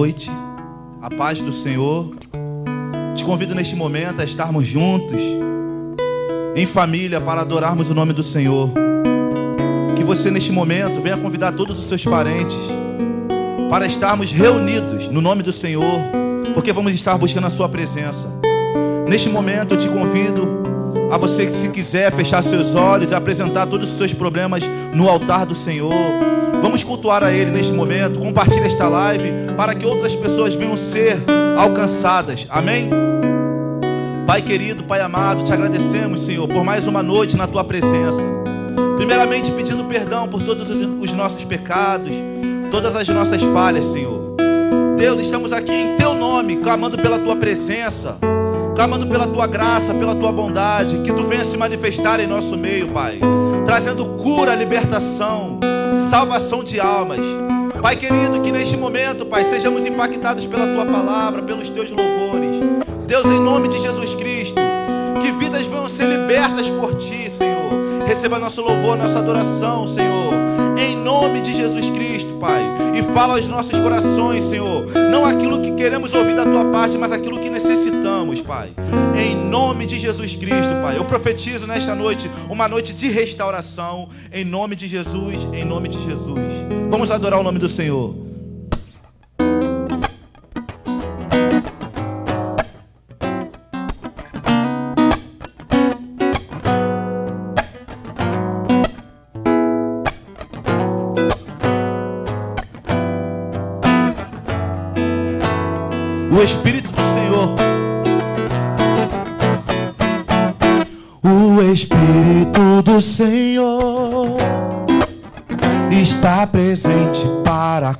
noite, a paz do Senhor. Te convido neste momento a estarmos juntos, em família, para adorarmos o nome do Senhor. Que você, neste momento, venha convidar todos os seus parentes para estarmos reunidos no nome do Senhor, porque vamos estar buscando a Sua presença. Neste momento, eu te convido a você que, se quiser, fechar seus olhos e apresentar todos os seus problemas no altar do Senhor. Vamos cultuar a Ele neste momento. Compartilhe esta live para que outras pessoas venham ser alcançadas. Amém? Pai querido, Pai amado, te agradecemos, Senhor, por mais uma noite na tua presença. Primeiramente, pedindo perdão por todos os nossos pecados, todas as nossas falhas, Senhor. Deus, estamos aqui em teu nome, clamando pela tua presença, clamando pela tua graça, pela tua bondade, que tu venha se manifestar em nosso meio, Pai, trazendo cura, libertação salvação de almas. Pai querido, que neste momento, Pai, sejamos impactados pela tua palavra, pelos teus louvores. Deus, em nome de Jesus Cristo, que vidas venham ser libertas por ti, Senhor. Receba nosso louvor, nossa adoração, Senhor. Em nome de Jesus Cristo, Pai. E fala aos nossos corações, Senhor. Não aquilo que queremos ouvir da tua parte, mas aquilo que necessitamos, Pai. Em nome de Jesus Cristo, Pai. Eu profetizo nesta noite uma noite de restauração. Em nome de Jesus, em nome de Jesus. Vamos adorar o nome do Senhor.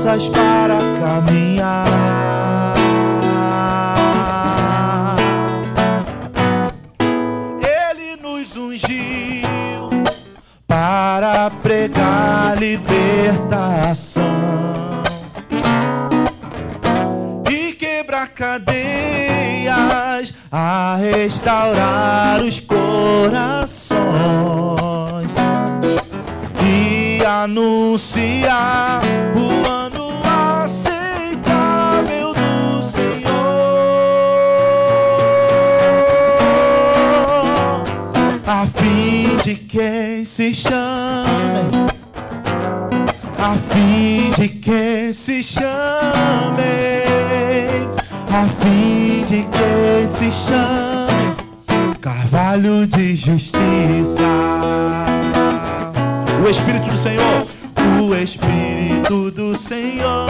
forças para caminhar. Ele nos ungiu para pregar libertação e quebrar cadeias, a restaurar os corações e anunciar o quem se chame, a fim de quem se chame, a fim de quem se chame, carvalho de justiça. O Espírito do Senhor. O Espírito do Senhor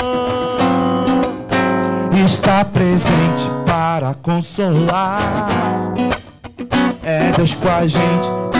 está presente para consolar. É Deus com a gente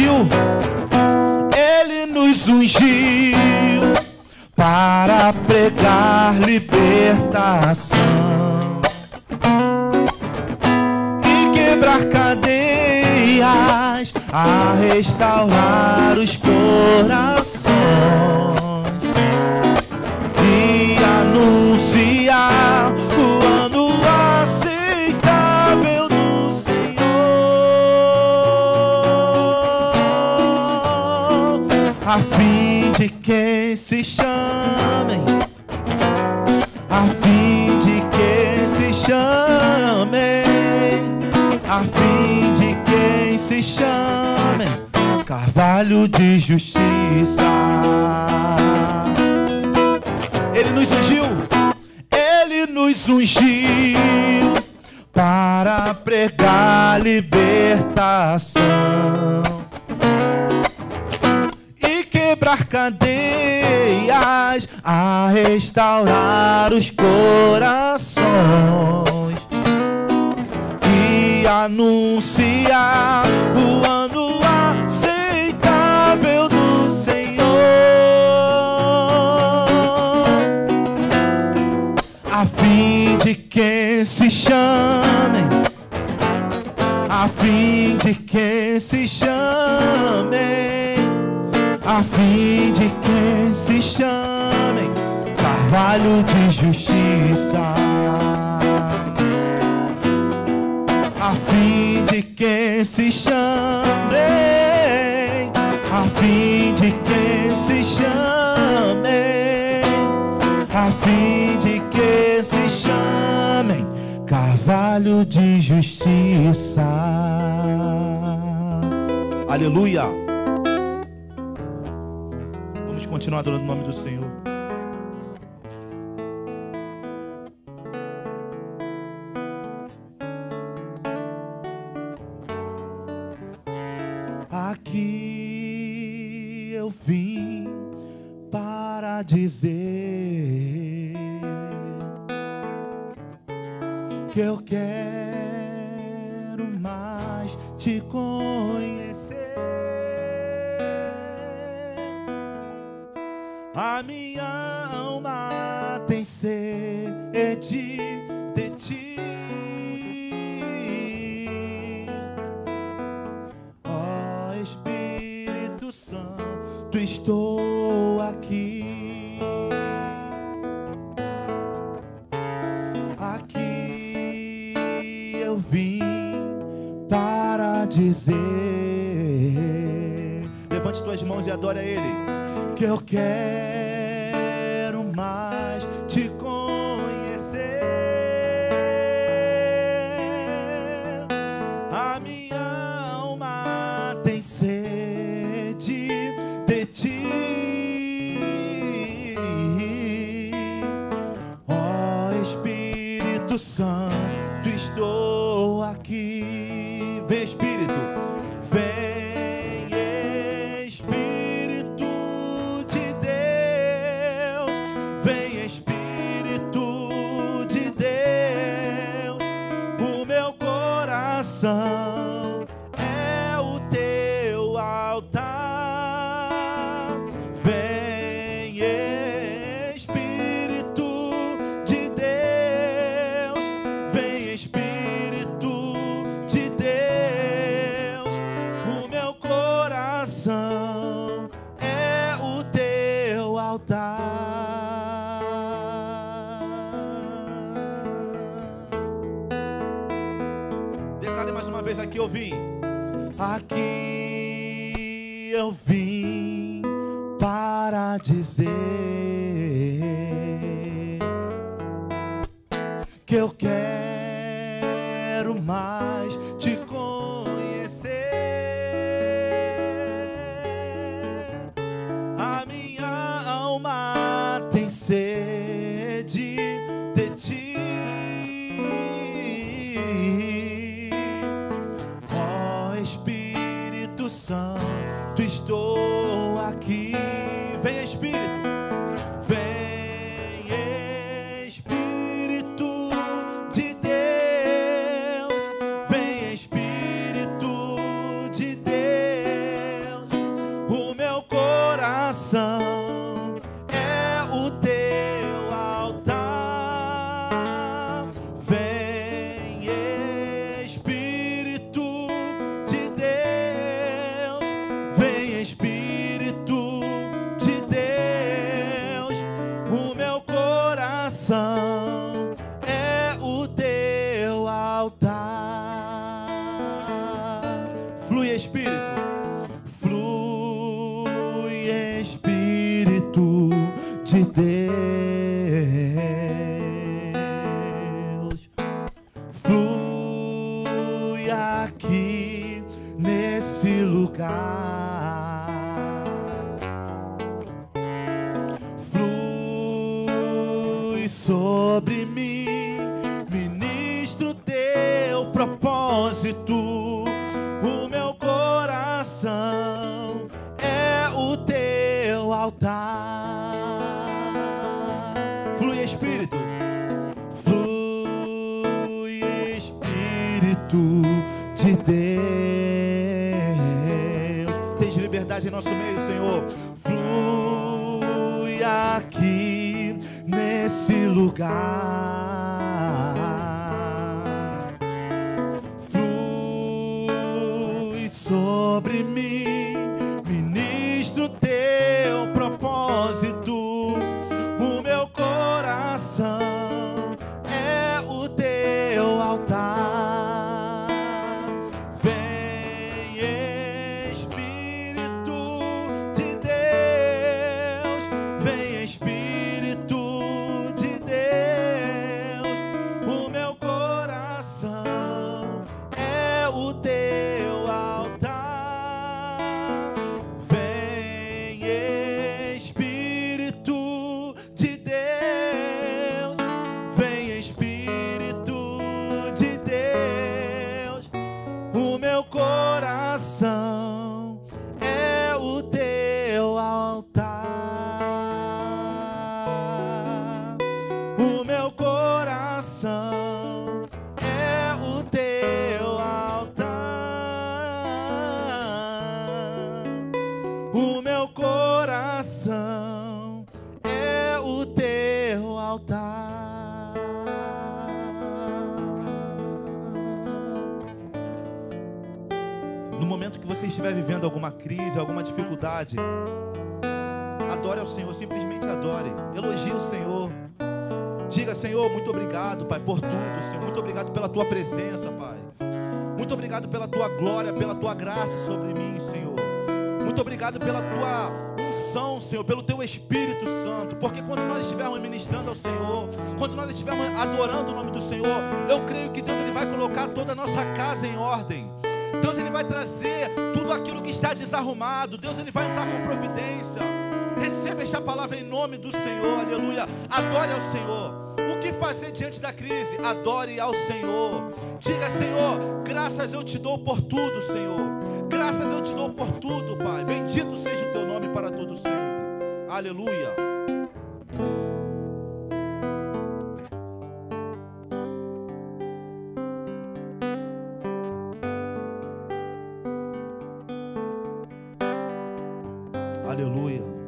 Ungiu, ele nos ungiu para pregar libertação e quebrar cadeias, a restaurar os corações se chame, a fim de quem se chame, a fim de quem se chame, carvalho de justiça. Ele nos ungiu. Ele nos ungiu para pregar libertação quebrar cadeias, a restaurar os corações. E anunciar o ano aceitável do Senhor, a fim de que se chamem, a fim de que se chamem, a fim de que se chamem, carvalho de justiça. A fim de que se chamem, a fim de que se chamem, a fim de que se chamem carvalho de justiça. Aleluia. Continuar adorando o nome do Senhor. Aqui eu vim para dizer que eu quero mais te conhecer. A minha alma tem sede de ti. Ó Espírito Santo, estou aqui. Aqui eu vim para dizer Levante tuas mãos e adore a Ele. Que eu quero mais te conhecer. A minha alma tem sede de ti. Ó Espírito Santo, estou aqui. Vem Espírito, altar. Flui Espírito, flui Espírito de Deus. Tens liberdade em nosso meio, Senhor. Flui aqui nesse lugar. Deus ele vai entrar com providência. Receba esta palavra em nome do Senhor, aleluia. Adore ao Senhor. O que fazer diante da crise? Adore ao Senhor. Diga, Senhor, graças eu te dou por tudo, Senhor. Graças eu te dou por tudo, Pai. Bendito seja o teu nome para todos sempre. Aleluia. Aleluia.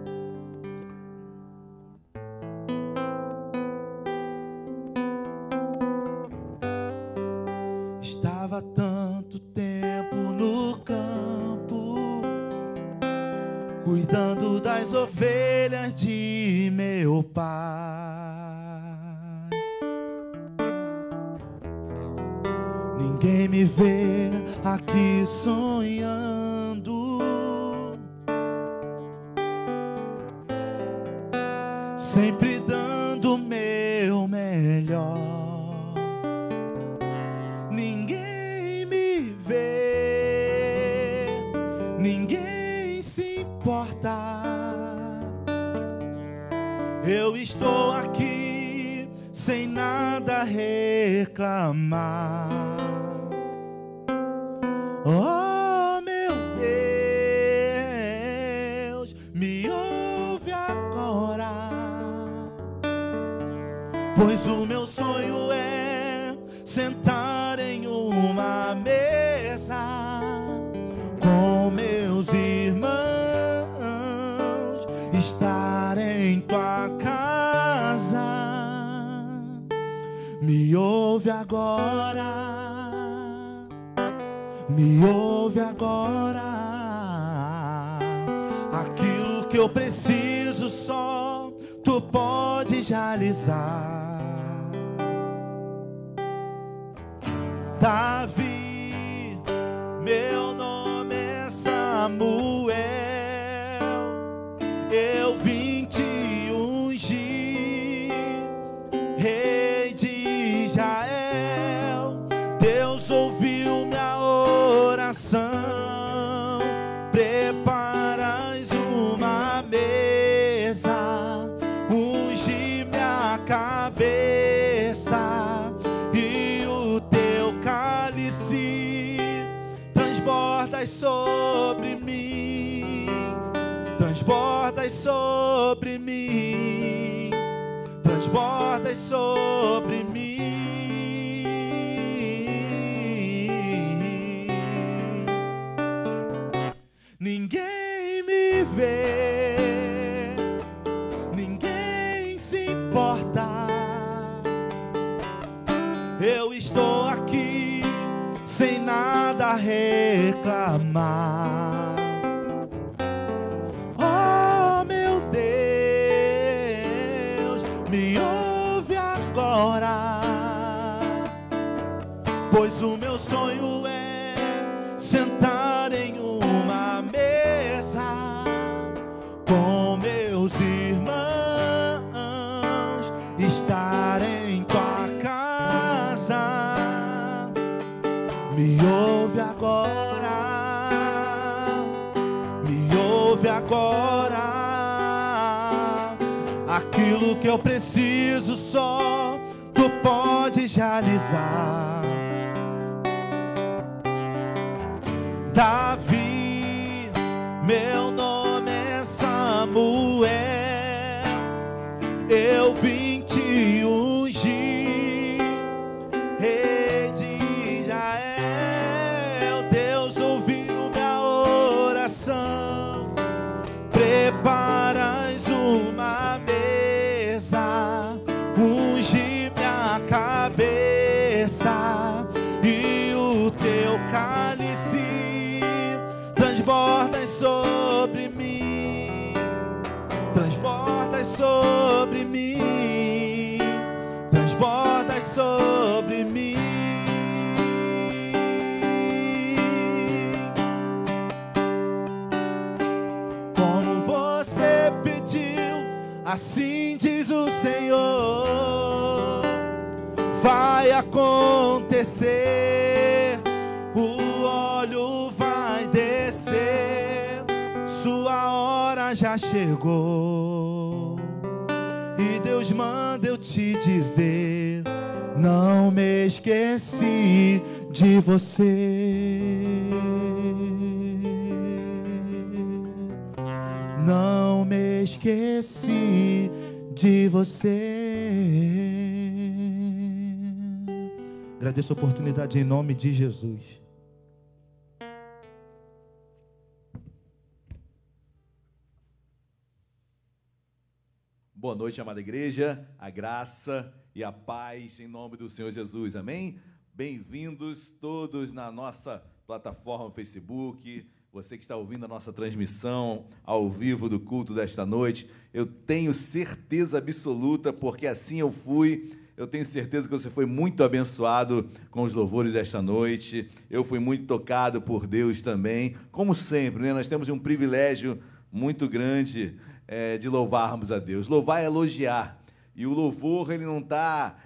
Ninguém me vê, ninguém se importa. Eu estou aqui sem nada reclamar. Em nome de Jesus. Boa noite, amada igreja, a graça e a paz em nome do Senhor Jesus, amém? Bem-vindos todos na nossa plataforma Facebook, você que está ouvindo a nossa transmissão ao vivo do culto desta noite, eu tenho certeza absoluta, porque assim eu fui, eu tenho certeza que você foi muito abençoado com os louvores desta noite, eu fui muito tocado por Deus também, como sempre, né? nós temos um privilégio muito grande é, de louvarmos a Deus. Louvar é elogiar. E o louvor ele não está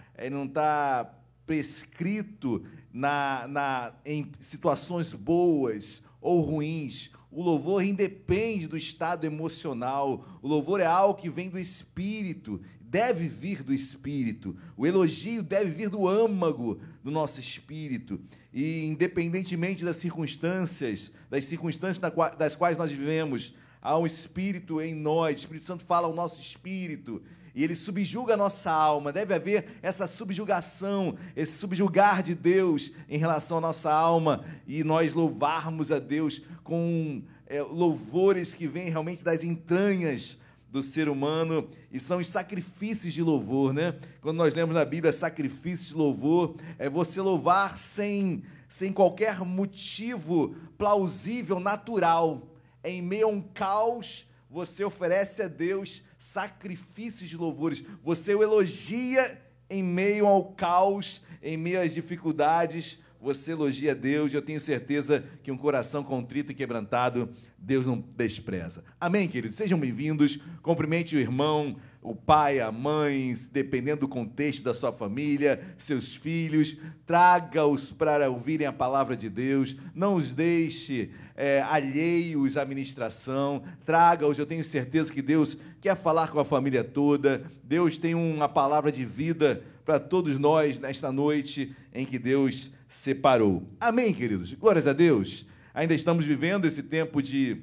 tá prescrito na, na, em situações boas ou ruins. O louvor independe do estado emocional. O louvor é algo que vem do espírito, deve vir do espírito. O elogio deve vir do âmago do nosso espírito. E independentemente das circunstâncias, das circunstâncias das quais nós vivemos, há um espírito em nós, o Espírito Santo fala ao nosso espírito e ele subjuga a nossa alma. Deve haver essa subjugação, esse subjugar de Deus em relação à nossa alma e nós louvarmos a Deus com é, louvores que vêm realmente das entranhas do ser humano e são os sacrifícios de louvor, né? Quando nós lemos na Bíblia sacrifícios de louvor, é você louvar sem, sem qualquer motivo plausível, natural em meio a um caos, você oferece a Deus sacrifícios de louvores. Você o elogia em meio ao caos, em meio às dificuldades. Você elogia Deus. Eu tenho certeza que um coração contrito e quebrantado, Deus não despreza. Amém, queridos? Sejam bem-vindos. Cumprimente o irmão, o pai, a mãe, dependendo do contexto da sua família, seus filhos. Traga-os para ouvirem a palavra de Deus. Não os deixe é, alheios à ministração, traga-os. Eu tenho certeza que Deus quer falar com a família toda. Deus tem uma palavra de vida para todos nós nesta noite em que Deus separou. Amém, queridos? Glórias a Deus. Ainda estamos vivendo esse tempo de,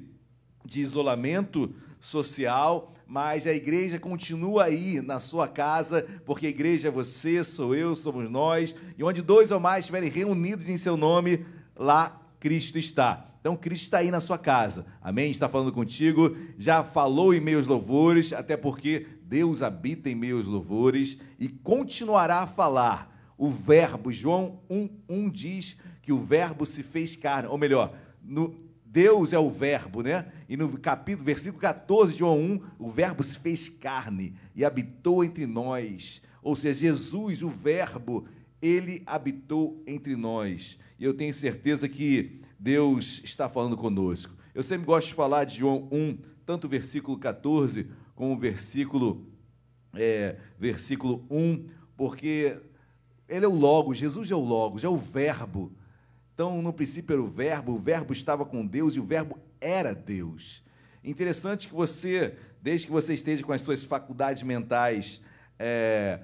de isolamento social, mas a igreja continua aí na sua casa, porque a igreja é você, sou eu, somos nós, e onde dois ou mais estiverem reunidos em seu nome, lá Cristo está. Então, Cristo está aí na sua casa. Amém? Está falando contigo, já falou em meus louvores, até porque Deus habita em meus louvores e continuará a falar. O Verbo, João 1,1 diz que o Verbo se fez carne, ou melhor, no, Deus é o Verbo, né? E no capítulo, versículo 14 de João 1, o Verbo se fez carne e habitou entre nós. Ou seja, Jesus, o Verbo, ele habitou entre nós. E eu tenho certeza que Deus está falando conosco. Eu sempre gosto de falar de João 1, tanto o versículo 14 como o versículo, é, versículo 1, porque ele é o Logos, Jesus é o Logos, é o Verbo. Então, no princípio era o Verbo, o Verbo estava com Deus e o Verbo era Deus. Interessante que você, desde que você esteja com as suas faculdades mentais é,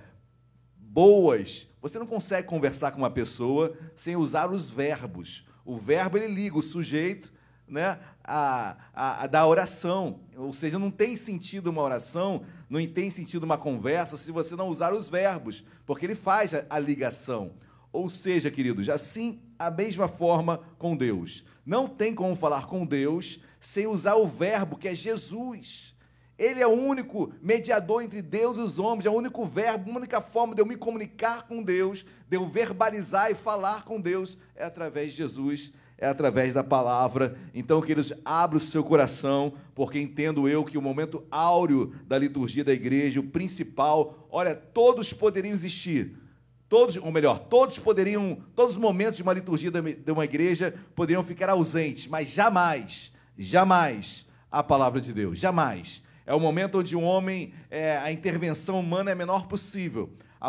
boas, você não consegue conversar com uma pessoa sem usar os verbos. O verbo ele liga o sujeito né, a, a, a, da oração. Ou seja, não tem sentido uma oração, não tem sentido uma conversa se você não usar os verbos, porque ele faz a, a ligação. Ou seja, queridos, assim a mesma forma com Deus. Não tem como falar com Deus sem usar o verbo que é Jesus. Ele é o único mediador entre Deus e os homens, é o único verbo, a única forma de eu me comunicar com Deus, de eu verbalizar e falar com Deus é através de Jesus é através da palavra. Então, queridos, abra o seu coração, porque entendo eu que o momento áureo da liturgia da igreja, o principal, olha, todos poderiam existir. Todos, ou melhor, todos poderiam, todos os momentos de uma liturgia de uma igreja poderiam ficar ausentes, mas jamais, jamais a palavra de Deus, jamais. É o momento onde o homem, é, a intervenção humana é a menor possível a,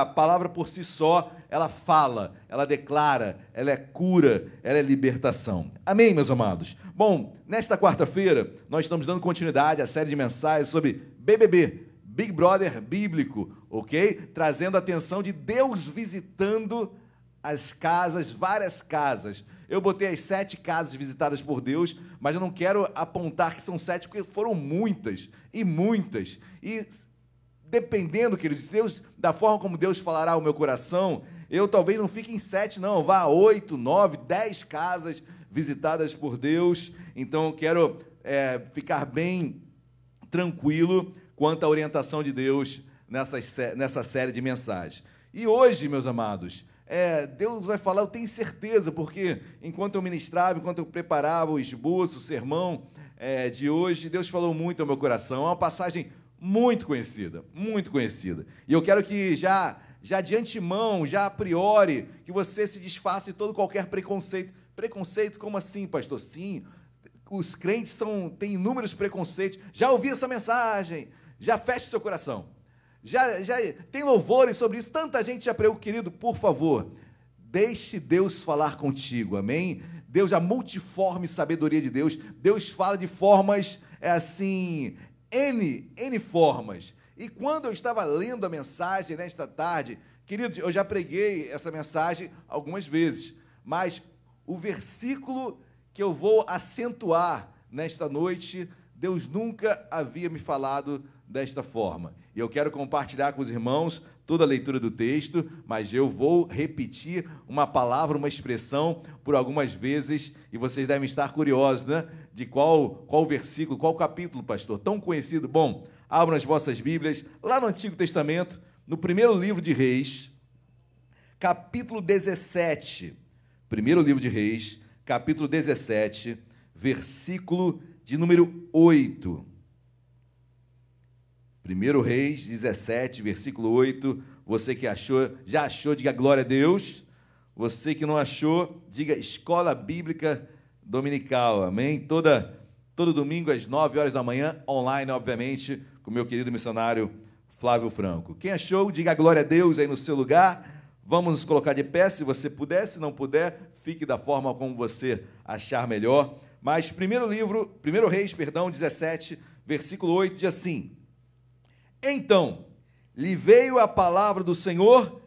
a palavra por si só, ela fala, ela declara, ela é cura, ela é libertação. Amém, meus amados? Bom, nesta quarta-feira, nós estamos dando continuidade à série de mensagens sobre BBB, Big Brother bíblico, ok? Trazendo a atenção de Deus visitando as casas, várias casas. Eu botei as sete casas visitadas por Deus, mas eu não quero apontar que são sete, porque foram muitas e muitas. E dependendo, queridos, Deus, da forma como Deus falará ao meu coração, eu talvez não fique em sete, não, vá a oito, nove, dez casas visitadas por Deus. Então, eu quero é, ficar bem tranquilo quanto à orientação de Deus nessa, nessa série de mensagens. E hoje, meus amados, é, Deus vai falar, eu tenho certeza, porque enquanto eu ministrava, enquanto eu preparava o esboço, o sermão é, de hoje, Deus falou muito ao meu coração. É uma passagem muito conhecida, muito conhecida. E eu quero que já, já de antemão, já a priori, que você se desfaça de todo qualquer preconceito. Preconceito como assim, pastor? Sim, os crentes são, têm inúmeros preconceitos. Já ouvi essa mensagem, já feche seu coração. Já, já tem louvores sobre isso, tanta gente já pregou, querido, por favor, deixe Deus falar contigo, amém? Deus, a multiforme sabedoria de Deus, Deus fala de formas é assim, N, N formas. E quando eu estava lendo a mensagem nesta tarde, queridos, eu já preguei essa mensagem algumas vezes, mas o versículo que eu vou acentuar nesta noite, Deus nunca havia me falado desta forma. E eu quero compartilhar com os irmãos toda a leitura do texto, mas eu vou repetir uma palavra, uma expressão por algumas vezes, e vocês devem estar curiosos, né? de qual, qual versículo, qual capítulo, pastor, tão conhecido. Bom, abram as vossas Bíblias, lá no Antigo Testamento, no primeiro livro de Reis, capítulo 17. Primeiro livro de Reis, capítulo 17, versículo de número 8. Primeiro Reis 17, versículo 8. Você que achou, já achou, diga glória a Deus. Você que não achou, diga escola bíblica dominical, amém? Toda, todo domingo às 9 horas da manhã, online, obviamente, com meu querido missionário Flávio Franco. Quem achou, diga glória a Deus aí no seu lugar. Vamos nos colocar de pé, se você puder, se não puder, fique da forma como você achar melhor. Mas primeiro livro, primeiro Reis, perdão, 17, versículo 8 diz assim: Então lhe veio a palavra do Senhor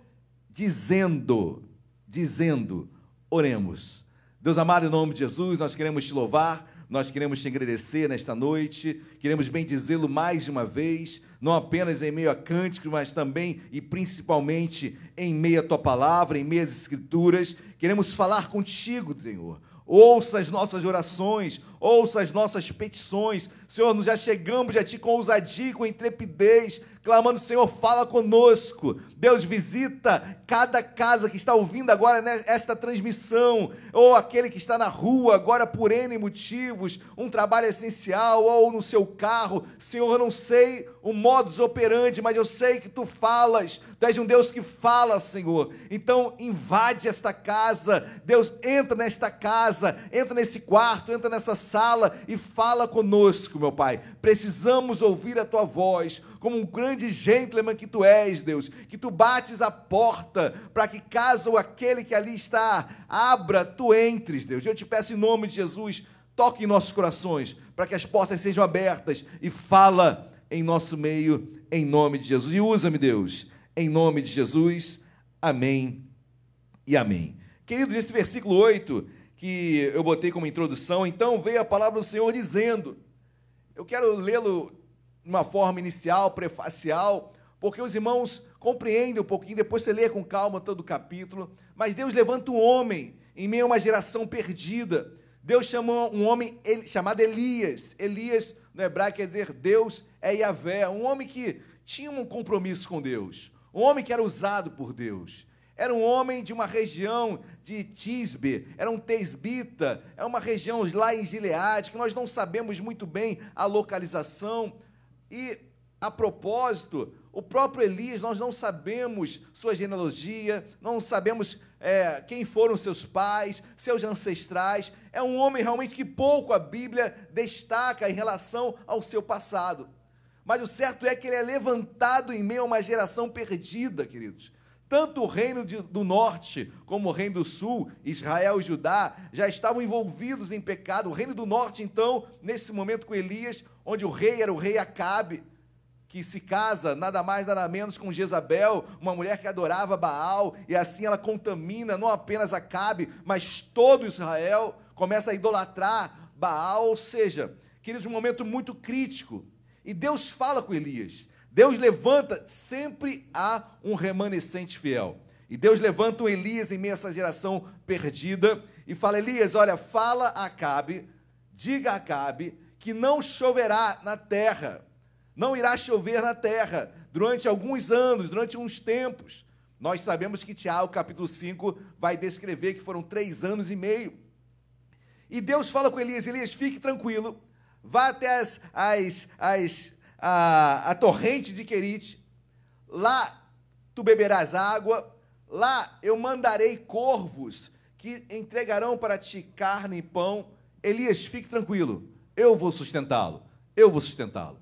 dizendo, dizendo, oremos. Deus amado, em nome de Jesus, nós queremos te louvar, nós queremos te agradecer nesta noite, queremos bendizê-lo mais de uma vez, não apenas em meio a cânticos, mas também e principalmente em meio à tua palavra, em meio às escrituras. Queremos falar contigo, Senhor. Ouça as nossas orações, ouça as nossas petições. Senhor, nós já chegamos a Ti com ousadia, com intrepidez, clamando, Senhor, fala conosco. Deus, visita cada casa que está ouvindo agora esta transmissão, ou aquele que está na rua agora por N motivos, um trabalho essencial, ou no seu carro. Senhor, eu não sei o modus operandi, mas eu sei que Tu falas. Tu és um Deus que fala, Senhor. Então, invade esta casa. Deus, entra nesta casa, entra nesse quarto, entra nessa sala e fala conosco, meu Pai. Precisamos ouvir a Tua voz como um grande gentleman que tu és, Deus, que tu bates a porta para que caso aquele que ali está abra, tu entres, Deus. Eu te peço em nome de Jesus, toque em nossos corações, para que as portas sejam abertas e fala em nosso meio, em nome de Jesus. E usa-me, Deus, em nome de Jesus. Amém e amém. Queridos, esse versículo 8 que eu botei como introdução, então veio a palavra do Senhor dizendo. Eu quero lê-lo de uma forma inicial, prefacial, porque os irmãos compreendem um pouquinho, depois você lê com calma todo o capítulo. Mas Deus levanta um homem em meio a uma geração perdida. Deus chamou um homem chamado Elias. Elias, no hebraico, quer dizer Deus é Yahvé. Um homem que tinha um compromisso com Deus. Um homem que era usado por Deus. Era um homem de uma região de Tisbe, era um tesbita, é uma região lá em Gileade, que nós não sabemos muito bem a localização, e, a propósito, o próprio Elias, nós não sabemos sua genealogia, não sabemos é, quem foram seus pais, seus ancestrais. É um homem realmente que pouco a Bíblia destaca em relação ao seu passado. Mas o certo é que ele é levantado em meio a uma geração perdida, queridos. Tanto o reino de, do norte como o reino do sul, Israel e Judá, já estavam envolvidos em pecado. O reino do norte, então, nesse momento com Elias, onde o rei era o rei Acabe, que se casa nada mais nada menos com Jezabel, uma mulher que adorava Baal, e assim ela contamina não apenas Acabe, mas todo Israel, começa a idolatrar Baal, ou seja, queridos, um momento muito crítico. E Deus fala com Elias. Deus levanta, sempre há um remanescente fiel. E Deus levanta um Elias em meio a essa geração perdida e fala: Elias, olha, fala a Acabe, diga a Acabe que não choverá na terra, não irá chover na terra durante alguns anos, durante uns tempos. Nós sabemos que Tiago, capítulo 5, vai descrever que foram três anos e meio. E Deus fala com Elias: Elias, fique tranquilo, vá até as, as, as, a, a torrente de Querite, lá tu beberás água, lá eu mandarei corvos que entregarão para ti carne e pão. Elias, fique tranquilo, eu vou sustentá-lo. Eu vou sustentá-lo.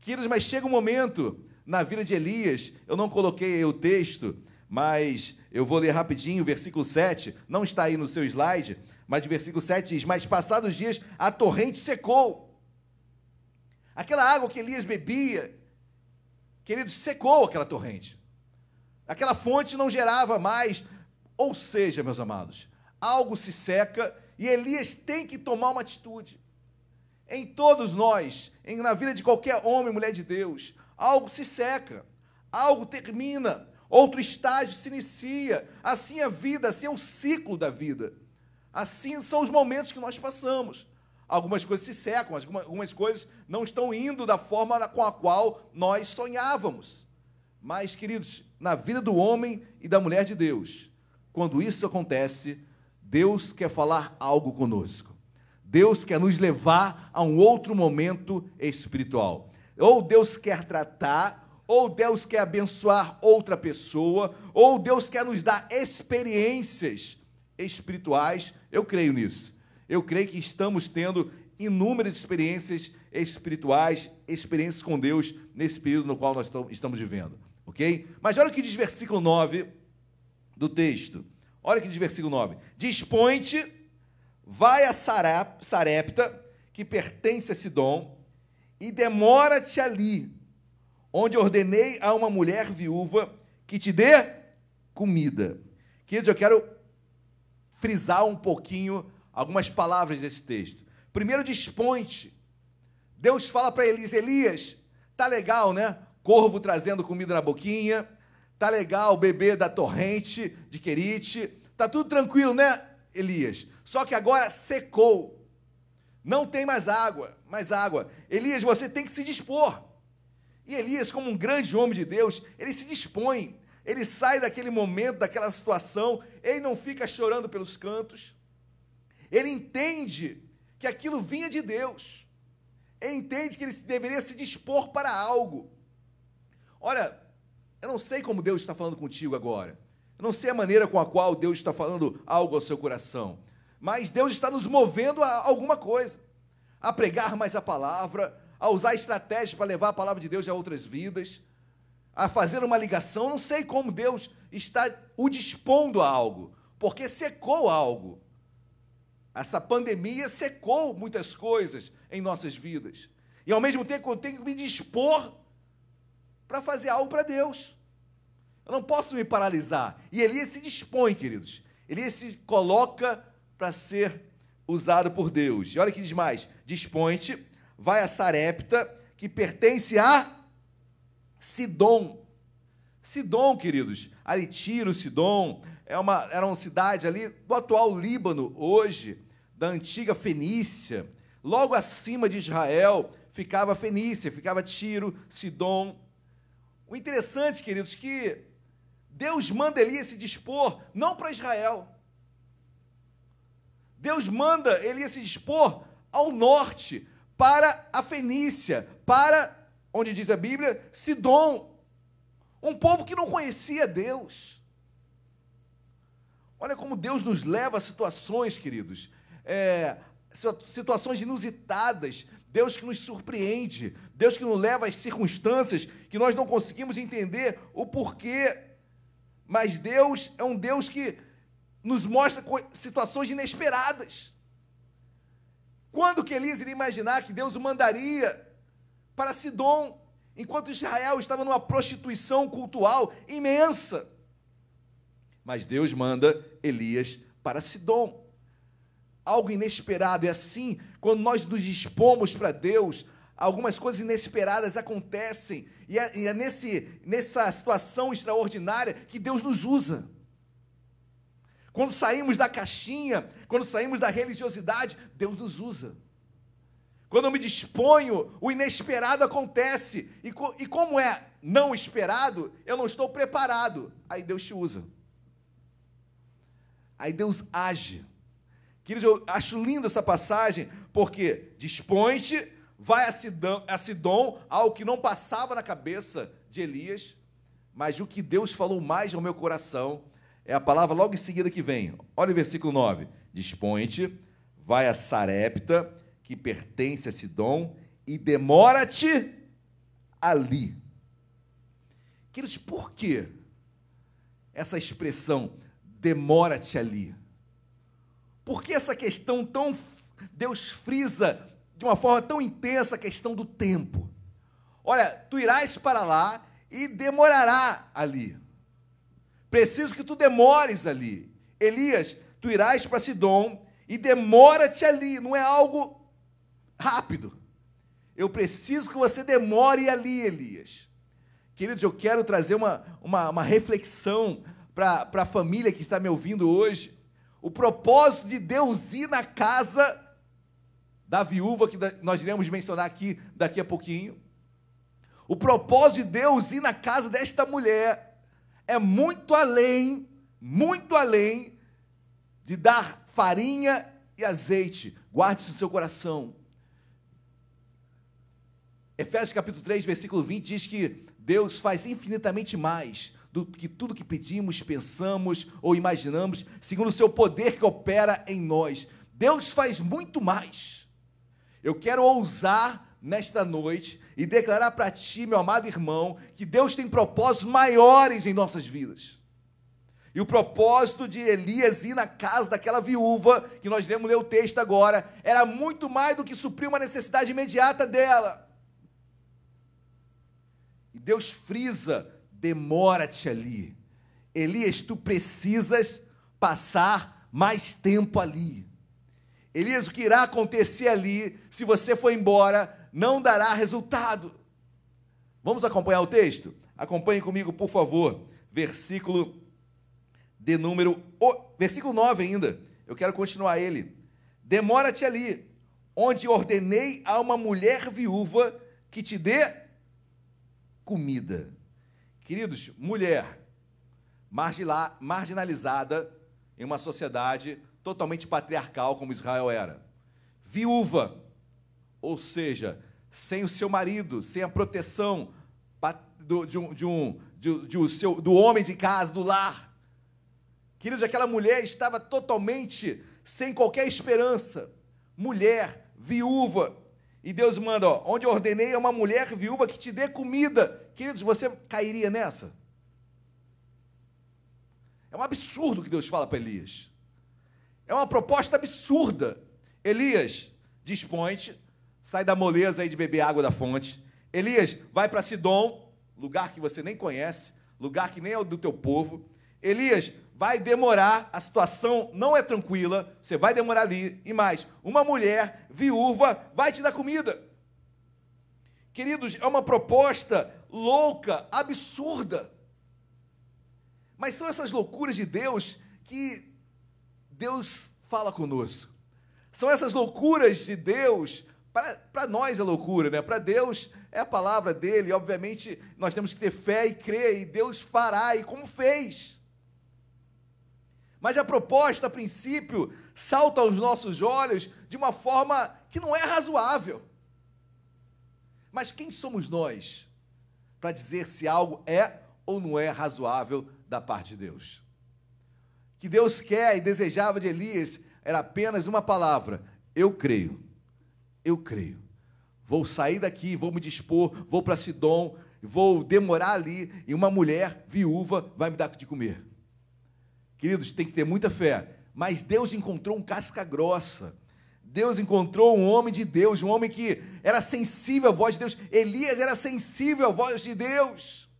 Queridos, mas chega um momento na vida de Elias, eu não coloquei o texto, mas eu vou ler rapidinho o versículo 7, não está aí no seu slide, mas o versículo 7 diz: Mas passados os dias a torrente secou. Aquela água que Elias bebia, queridos, secou aquela torrente. Aquela fonte não gerava mais. Ou seja, meus amados, algo se seca e Elias tem que tomar uma atitude. Em todos nós, em, na vida de qualquer homem, mulher de Deus, algo se seca, algo termina, outro estágio se inicia. Assim é a vida, assim é o ciclo da vida. Assim são os momentos que nós passamos. Algumas coisas se secam, algumas coisas não estão indo da forma com a qual nós sonhávamos. Mas, queridos, na vida do homem e da mulher de Deus, quando isso acontece, Deus quer falar algo conosco. Deus quer nos levar a um outro momento espiritual. Ou Deus quer tratar, ou Deus quer abençoar outra pessoa, ou Deus quer nos dar experiências espirituais. Eu creio nisso. Eu creio que estamos tendo inúmeras experiências espirituais, experiências com Deus nesse período no qual nós estamos vivendo, ok? Mas olha o que diz versículo 9 do texto. Olha o que diz versículo 9: Dispõe-te vai a Sarepta, que pertence a Sidom, e demora-te ali, onde ordenei a uma mulher viúva que te dê comida. Queridos, eu quero frisar um pouquinho algumas palavras desse texto. Primeiro, dispõe-te. Deus fala para Elias: Elias, tá legal, né? Corvo trazendo comida na boquinha, tá legal, bebê da torrente de Querite, tá tudo tranquilo, né, Elias? Só que agora secou. Não tem mais água, mais água. Elias, você tem que se dispor. E Elias, como um grande homem de Deus, ele se dispõe. Ele sai daquele momento, daquela situação, ele não fica chorando pelos cantos. Ele entende que aquilo vinha de Deus. Ele entende que ele deveria se dispor para algo. Olha, eu não sei como Deus está falando contigo agora. Eu não sei a maneira com a qual Deus está falando algo ao seu coração. Mas Deus está nos movendo a alguma coisa. A pregar mais a palavra, a usar estratégias para levar a palavra de Deus a outras vidas, a fazer uma ligação. Não sei como Deus está o dispondo a algo, porque secou algo. Essa pandemia secou muitas coisas em nossas vidas. E ao mesmo tempo eu tenho que me dispor para fazer algo para Deus. Eu não posso me paralisar. E Elias se dispõe, queridos. Elias se coloca para ser usado por Deus. E olha que diz mais: dispõe-te, vai a Sarepta, que pertence a Sidom. Sidom, queridos, ali Tiro, Sidom, é uma, era uma cidade ali do atual Líbano, hoje, da antiga Fenícia. Logo acima de Israel ficava Fenícia, ficava Tiro, Sidom. O interessante, queridos, que Deus manda Elias se dispor não para Israel. Deus manda Elias se dispor ao norte, para a Fenícia, para, onde diz a Bíblia, Sidom. Um povo que não conhecia Deus. Olha como Deus nos leva a situações, queridos, é, situações inusitadas, Deus que nos surpreende, Deus que nos leva às circunstâncias que nós não conseguimos entender o porquê. Mas Deus é um Deus que nos mostra situações inesperadas. Quando que Elias iria imaginar que Deus o mandaria para Sidom, enquanto Israel estava numa prostituição cultural imensa? Mas Deus manda Elias para Sidom. Algo inesperado. É assim, quando nós nos dispomos para Deus, algumas coisas inesperadas acontecem. E é, e é nesse, nessa situação extraordinária que Deus nos usa. Quando saímos da caixinha, quando saímos da religiosidade, Deus nos usa. Quando eu me disponho, o inesperado acontece. E, e como é não esperado, eu não estou preparado. Aí Deus te usa. Aí Deus age. Queridos, eu acho linda essa passagem, porque dispõe-te, vai a Sidom, a Sidom, algo que não passava na cabeça de Elias, mas o que Deus falou mais ao meu coração é a palavra logo em seguida que vem. Olha o versículo 9. Dispõe-te, vai a Sarepta, que pertence a Sidom, e demora-te ali. Queridos, por que essa expressão demora-te ali? Por que essa questão tão. Deus frisa de uma forma tão intensa a questão do tempo? Olha, tu irás para lá e demorará ali. Preciso que tu demores ali. Elias, tu irás para Sidom e demora-te ali. Não é algo rápido. Eu preciso que você demore ali, Elias. Queridos, eu quero trazer uma, uma, uma reflexão para a família que está me ouvindo hoje. O propósito de Deus ir na casa da viúva, que nós iremos mencionar aqui daqui a pouquinho. O propósito de Deus ir na casa desta mulher é muito além, muito além de dar farinha e azeite. Guarde isso no seu coração. Efésios capítulo 3, versículo 20 diz que Deus faz infinitamente mais do que tudo que pedimos, pensamos ou imaginamos, segundo o seu poder que opera em nós. Deus faz muito mais. Eu quero ousar nesta noite e declarar para ti, meu amado irmão, que Deus tem propósitos maiores em nossas vidas. E o propósito de Elias ir na casa daquela viúva, que nós iremos ler o texto agora, era muito mais do que suprir uma necessidade imediata dela. E Deus frisa: demora-te ali. Elias, tu precisas passar mais tempo ali. Elias, o que irá acontecer ali, se você for embora, não dará resultado. Vamos acompanhar o texto? Acompanhe comigo, por favor. Versículo de número. Versículo 9 ainda. Eu quero continuar ele. Demora-te ali, onde ordenei a uma mulher viúva que te dê comida. Queridos, mulher marginalizada em uma sociedade totalmente patriarcal como Israel era. Viúva, ou seja, sem o seu marido, sem a proteção do, de um, de um, de, de seu, do homem de casa, do lar. Queridos, aquela mulher estava totalmente sem qualquer esperança. Mulher, viúva. E Deus manda, ó, onde eu ordenei a uma mulher viúva que te dê comida. Queridos, você cairia nessa? É um absurdo que Deus fala para Elias. É uma proposta absurda. Elias, dispõe-te, sai da moleza aí de beber água da fonte. Elias, vai para Sidom, lugar que você nem conhece, lugar que nem é o do teu povo. Elias, vai demorar, a situação não é tranquila, você vai demorar ali. E mais, uma mulher viúva vai te dar comida. Queridos, é uma proposta louca, absurda. Mas são essas loucuras de Deus que Deus fala conosco. São essas loucuras de Deus, para nós é loucura, né? Para Deus é a palavra dele, obviamente nós temos que ter fé e crer, e Deus fará, e como fez. Mas a proposta, a princípio, salta aos nossos olhos de uma forma que não é razoável. Mas quem somos nós para dizer se algo é ou não é razoável da parte de Deus? que Deus quer e desejava de Elias era apenas uma palavra: eu creio. Eu creio. Vou sair daqui, vou me dispor, vou para Sidom, vou demorar ali e uma mulher viúva vai me dar de comer. Queridos, tem que ter muita fé. Mas Deus encontrou um casca grossa. Deus encontrou um homem de Deus, um homem que era sensível à voz de Deus. Elias era sensível à voz de Deus.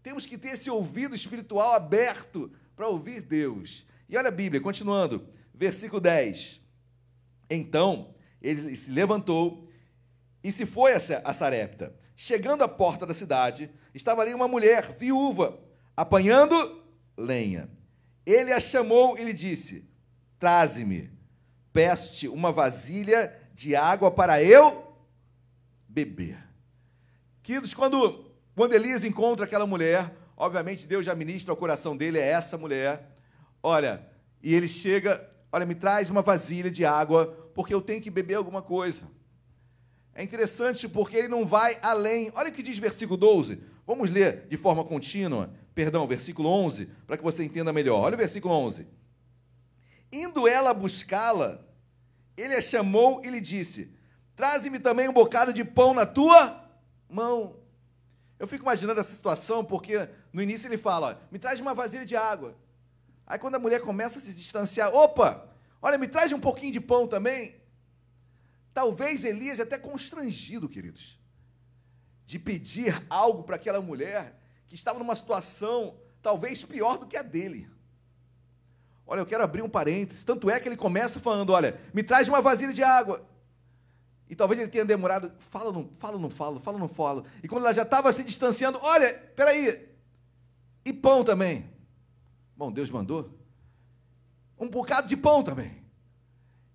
Temos que ter esse ouvido espiritual aberto para ouvir Deus. E olha a Bíblia, continuando, versículo 10. Então ele se levantou e se foi a Sarepta. Chegando à porta da cidade, estava ali uma mulher viúva, apanhando lenha. Ele a chamou e lhe disse: Traze-me, peço-te uma vasilha de água para eu beber. Queridos, quando, quando Elias encontra aquela mulher, Obviamente, Deus já ministra ao coração dele, é essa mulher. Olha, e ele chega, olha, me traz uma vasilha de água, porque eu tenho que beber alguma coisa. É interessante porque ele não vai além. Olha o que diz versículo 12. Vamos ler de forma contínua. Perdão, versículo 11, para que você entenda melhor. Olha o versículo 11. Indo ela buscá-la, ele a chamou e lhe disse: Traze-me também um bocado de pão na tua mão. Eu fico imaginando essa situação porque no início ele fala: me traz uma vasilha de água. Aí quando a mulher começa a se distanciar, opa, olha, me traz um pouquinho de pão também. Talvez Elias até constrangido, queridos, de pedir algo para aquela mulher que estava numa situação talvez pior do que a dele. Olha, eu quero abrir um parênteses. Tanto é que ele começa falando: olha, me traz uma vasilha de água. E talvez ele tenha demorado, fala, não, fala, não fala, fala, não fala. E quando ela já estava se distanciando, olha, peraí, e pão também. Bom, Deus mandou. Um bocado de pão também.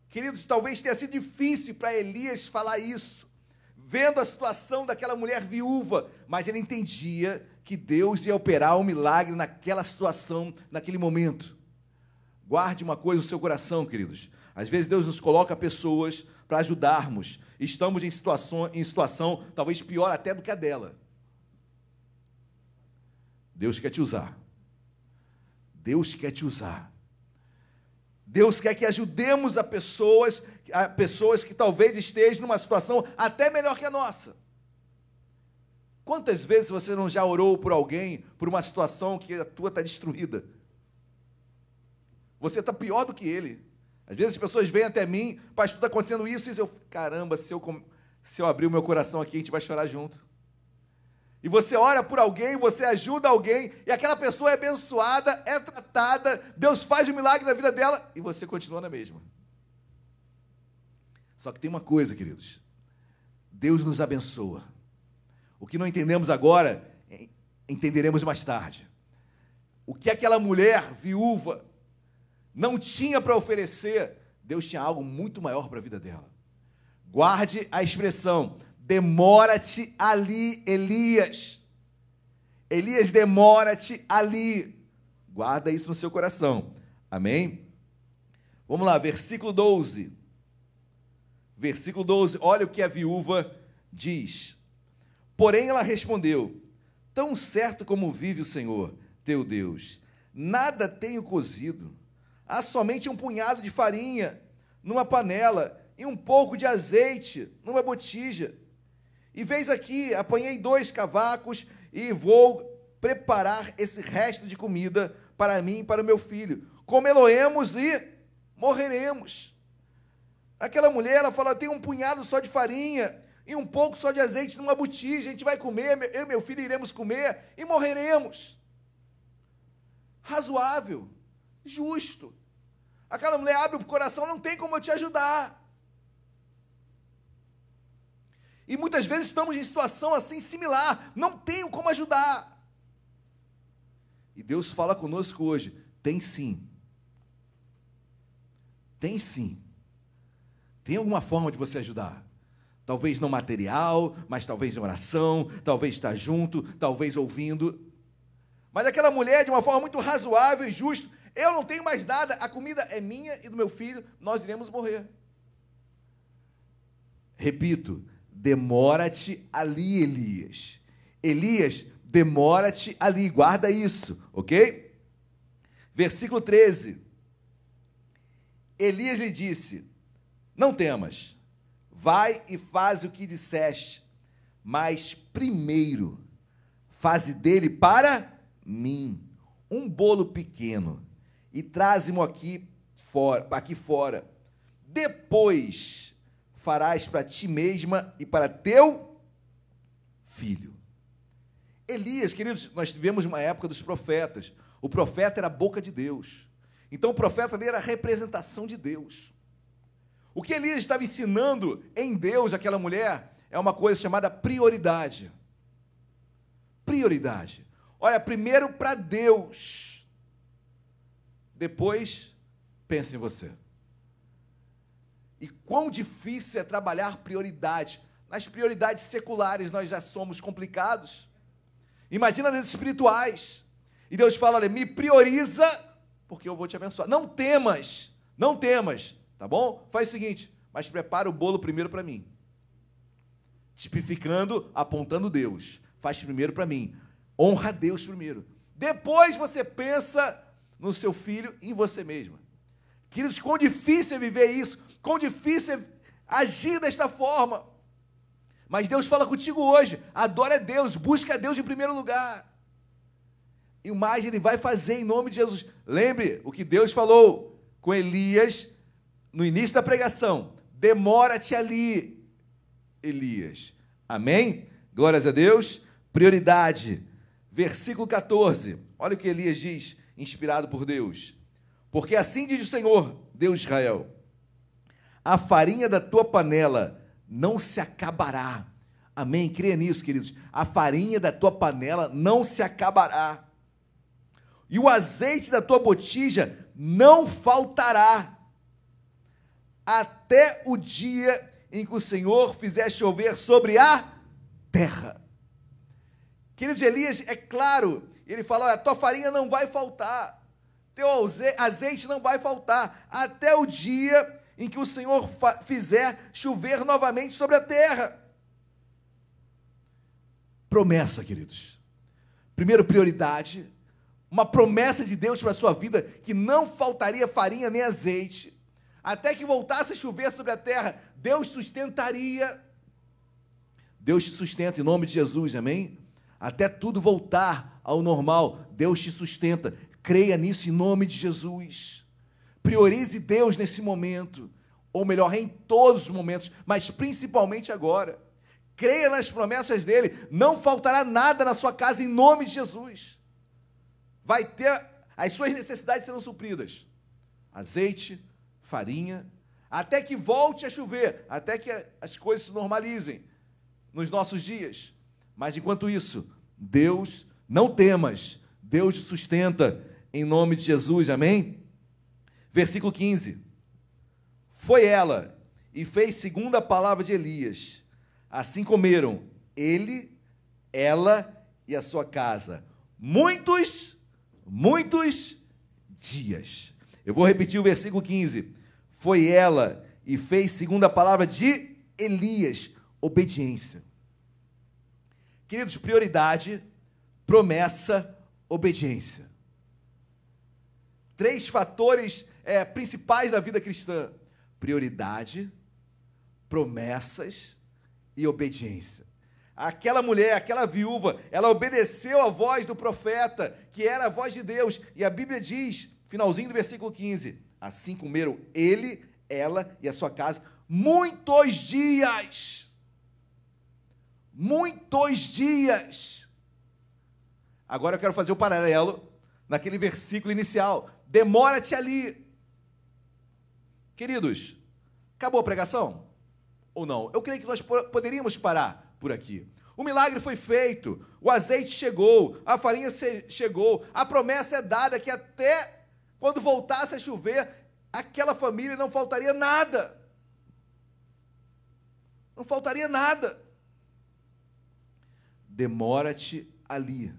Queridos, talvez tenha sido difícil para Elias falar isso, vendo a situação daquela mulher viúva, mas ele entendia que Deus ia operar um milagre naquela situação, naquele momento. Guarde uma coisa no seu coração, queridos. Às vezes Deus nos coloca pessoas para ajudarmos. Estamos em situação, em situação talvez pior até do que a dela. Deus quer te usar. Deus quer te usar. Deus quer que ajudemos a pessoas, a pessoas que talvez estejam numa situação até melhor que a nossa. Quantas vezes você não já orou por alguém, por uma situação que a tua está destruída? Você está pior do que ele. Às vezes as pessoas vêm até mim, pastor, está acontecendo isso, e eu, caramba, se eu, se eu abrir o meu coração aqui, a gente vai chorar junto. E você ora por alguém, você ajuda alguém, e aquela pessoa é abençoada, é tratada, Deus faz um milagre na vida dela, e você continua na mesma. Só que tem uma coisa, queridos. Deus nos abençoa. O que não entendemos agora, entenderemos mais tarde. O que aquela mulher viúva não tinha para oferecer, Deus tinha algo muito maior para a vida dela. Guarde a expressão: demora-te ali, Elias. Elias, demora-te ali. Guarda isso no seu coração. Amém? Vamos lá, versículo 12. Versículo 12, olha o que a viúva diz. Porém, ela respondeu: Tão certo como vive o Senhor, teu Deus, nada tenho cozido. Há somente um punhado de farinha numa panela e um pouco de azeite numa botija. E vês aqui, apanhei dois cavacos e vou preparar esse resto de comida para mim e para o meu filho. Comê-lo-emos e morreremos. Aquela mulher, ela fala: tem um punhado só de farinha e um pouco só de azeite numa botija. A gente vai comer, eu e meu filho iremos comer e morreremos. Razoável, justo. Aquela mulher abre o coração, não tem como eu te ajudar. E muitas vezes estamos em situação assim similar, não tenho como ajudar. E Deus fala conosco hoje: tem sim. Tem sim. Tem alguma forma de você ajudar. Talvez não material, mas talvez em oração, talvez estar junto, talvez ouvindo. Mas aquela mulher, de uma forma muito razoável e justa, eu não tenho mais nada, a comida é minha e do meu filho, nós iremos morrer. Repito, demora-te ali, Elias. Elias, demora-te ali, guarda isso, ok? Versículo 13. Elias lhe disse: Não temas, vai e faz o que disseste, mas primeiro faze dele para mim um bolo pequeno e traze-mo aqui fora, aqui fora. Depois farás para ti mesma e para teu filho. Elias, queridos, nós tivemos uma época dos profetas. O profeta era a boca de Deus. Então o profeta era a representação de Deus. O que Elias estava ensinando em Deus àquela mulher é uma coisa chamada prioridade. Prioridade. Olha, primeiro para Deus. Depois, pense em você. E quão difícil é trabalhar prioridade. Nas prioridades seculares nós já somos complicados. Imagina nas espirituais. E Deus fala: olha, me prioriza, porque eu vou te abençoar. Não temas, não temas, tá bom? Faz o seguinte, mas prepara o bolo primeiro para mim. Tipificando, apontando Deus. Faz primeiro para mim. Honra Deus primeiro. Depois você pensa no seu filho e em você mesma. Queridos, quão difícil é viver isso, quão difícil é agir desta forma. Mas Deus fala contigo hoje. Adora a Deus, busca a Deus em primeiro lugar. E o mais Ele vai fazer em nome de Jesus. Lembre o que Deus falou com Elias no início da pregação. Demora-te ali, Elias. Amém? Glórias a Deus. Prioridade. Versículo 14. Olha o que Elias diz, inspirado por Deus. Porque assim diz o Senhor, Deus de Israel: A farinha da tua panela não se acabará. Amém? Creia nisso, queridos. A farinha da tua panela não se acabará. E o azeite da tua botija não faltará. Até o dia em que o Senhor fizer chover sobre a terra. Querido Elias, é claro, ele fala: olha, tua farinha não vai faltar, teu azeite não vai faltar, até o dia em que o Senhor fizer chover novamente sobre a terra. Promessa, queridos. Primeiro, prioridade. Uma promessa de Deus para a sua vida que não faltaria farinha nem azeite. Até que voltasse a chover sobre a terra, Deus sustentaria. Deus te sustenta em nome de Jesus, amém? Até tudo voltar ao normal, Deus te sustenta. Creia nisso em nome de Jesus. Priorize Deus nesse momento, ou melhor, em todos os momentos, mas principalmente agora. Creia nas promessas dele, não faltará nada na sua casa em nome de Jesus. Vai ter as suas necessidades serão supridas. Azeite, farinha, até que volte a chover, até que as coisas se normalizem nos nossos dias. Mas enquanto isso, Deus, não temas, Deus te sustenta em nome de Jesus, amém? Versículo 15. Foi ela e fez segundo a palavra de Elias. Assim comeram ele, ela e a sua casa. Muitos, muitos dias. Eu vou repetir o versículo 15. Foi ela e fez segundo a palavra de Elias, obediência. Queridos, prioridade, promessa, obediência. Três fatores é, principais da vida cristã: prioridade, promessas e obediência. Aquela mulher, aquela viúva, ela obedeceu a voz do profeta, que era a voz de Deus, e a Bíblia diz, finalzinho do versículo 15: Assim comeram ele, ela e a sua casa muitos dias. Muitos dias. Agora eu quero fazer o paralelo naquele versículo inicial. Demora-te ali. Queridos, acabou a pregação? Ou não? Eu creio que nós poderíamos parar por aqui. O milagre foi feito, o azeite chegou, a farinha chegou, a promessa é dada que até quando voltasse a chover, aquela família não faltaria nada. Não faltaria nada. Demora-te ali.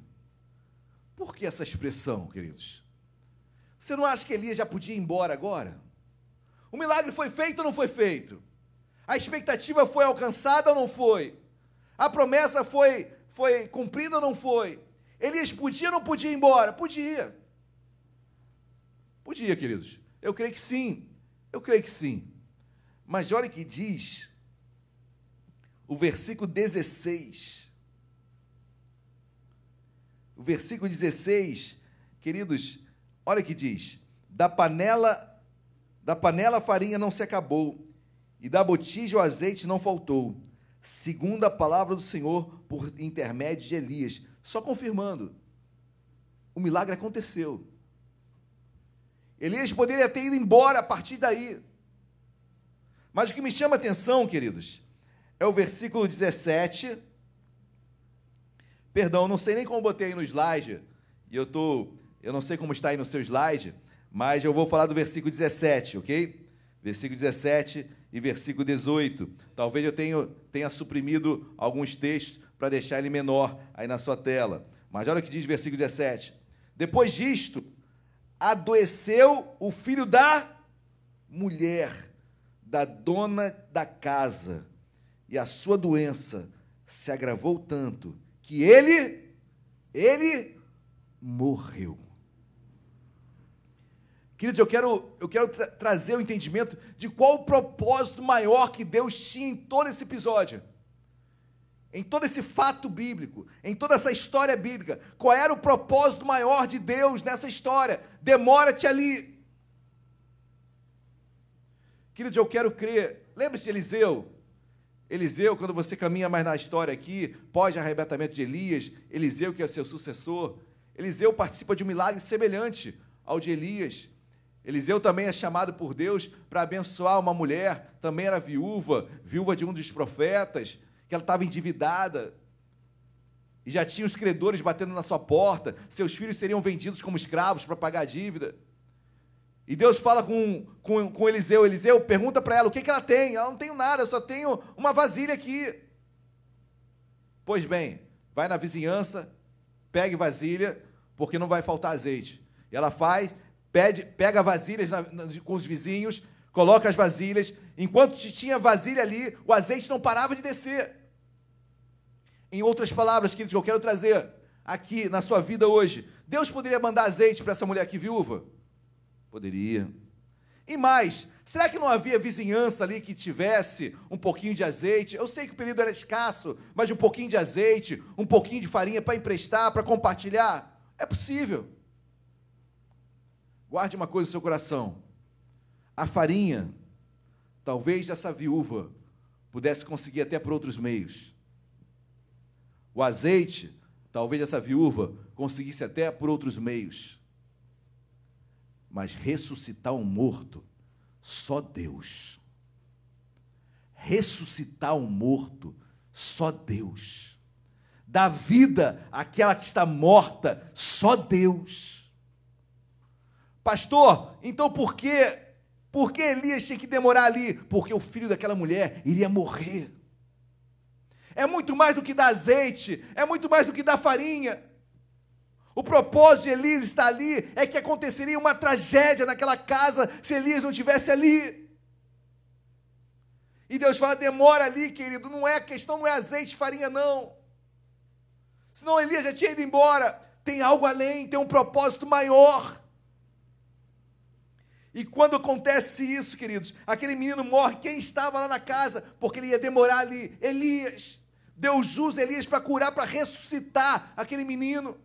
Por que essa expressão, queridos? Você não acha que Elias já podia ir embora agora? O milagre foi feito ou não foi feito? A expectativa foi alcançada ou não foi? A promessa foi, foi cumprida ou não foi? Elias podia ou não podia ir embora? Podia. Podia, queridos. Eu creio que sim. Eu creio que sim. Mas olha que diz o versículo 16. O versículo 16, queridos, olha que diz: Da panela da panela a farinha não se acabou, e da botija o azeite não faltou, segundo a palavra do Senhor por intermédio de Elias. Só confirmando, o milagre aconteceu. Elias poderia ter ido embora a partir daí. Mas o que me chama a atenção, queridos, é o versículo 17. Perdão, não sei nem como botei aí no slide, e eu tô, eu não sei como está aí no seu slide, mas eu vou falar do versículo 17, ok? Versículo 17 e versículo 18. Talvez eu tenha, tenha suprimido alguns textos para deixar ele menor aí na sua tela. Mas olha o que diz versículo 17. Depois disto, adoeceu o filho da mulher, da dona da casa, e a sua doença se agravou tanto que ele, ele morreu. Queridos, eu quero, eu quero tra trazer o entendimento de qual o propósito maior que Deus tinha em todo esse episódio. Em todo esse fato bíblico, em toda essa história bíblica, qual era o propósito maior de Deus nessa história? Demora-te ali. Queridos, eu quero crer. Lembre-se de Eliseu. Eliseu, quando você caminha mais na história aqui, pós-arrebatamento de Elias, Eliseu que é seu sucessor, Eliseu participa de um milagre semelhante ao de Elias. Eliseu também é chamado por Deus para abençoar uma mulher, também era viúva, viúva de um dos profetas, que ela estava endividada. E já tinha os credores batendo na sua porta, seus filhos seriam vendidos como escravos para pagar a dívida. E Deus fala com, com, com Eliseu: Eliseu, pergunta para ela o que, que ela tem. Ela não tem nada, eu só tenho uma vasilha aqui. Pois bem, vai na vizinhança, pegue vasilha, porque não vai faltar azeite. E ela faz, pede, pega vasilhas na, na, com os vizinhos, coloca as vasilhas. Enquanto tinha vasilha ali, o azeite não parava de descer. Em outras palavras, queridos, que eu quero trazer aqui na sua vida hoje, Deus poderia mandar azeite para essa mulher aqui viúva? Poderia. E mais, será que não havia vizinhança ali que tivesse um pouquinho de azeite? Eu sei que o período era escasso, mas um pouquinho de azeite, um pouquinho de farinha para emprestar, para compartilhar? É possível. Guarde uma coisa no seu coração. A farinha, talvez essa viúva pudesse conseguir até por outros meios. O azeite, talvez essa viúva conseguisse até por outros meios. Mas ressuscitar um morto, só Deus. ressuscitar um morto, só Deus. Dar vida àquela que está morta, só Deus. Pastor, então por que por que Elias tinha que demorar ali? Porque o filho daquela mulher iria morrer. É muito mais do que dar azeite, é muito mais do que dar farinha. O propósito de Elias estar ali é que aconteceria uma tragédia naquela casa se Elias não estivesse ali. E Deus fala: demora ali, querido. Não é a questão, não é azeite farinha, não. Senão Elias já tinha ido embora. Tem algo além, tem um propósito maior. E quando acontece isso, queridos, aquele menino morre. Quem estava lá na casa? Porque ele ia demorar ali. Elias. Deus usa Elias para curar, para ressuscitar aquele menino.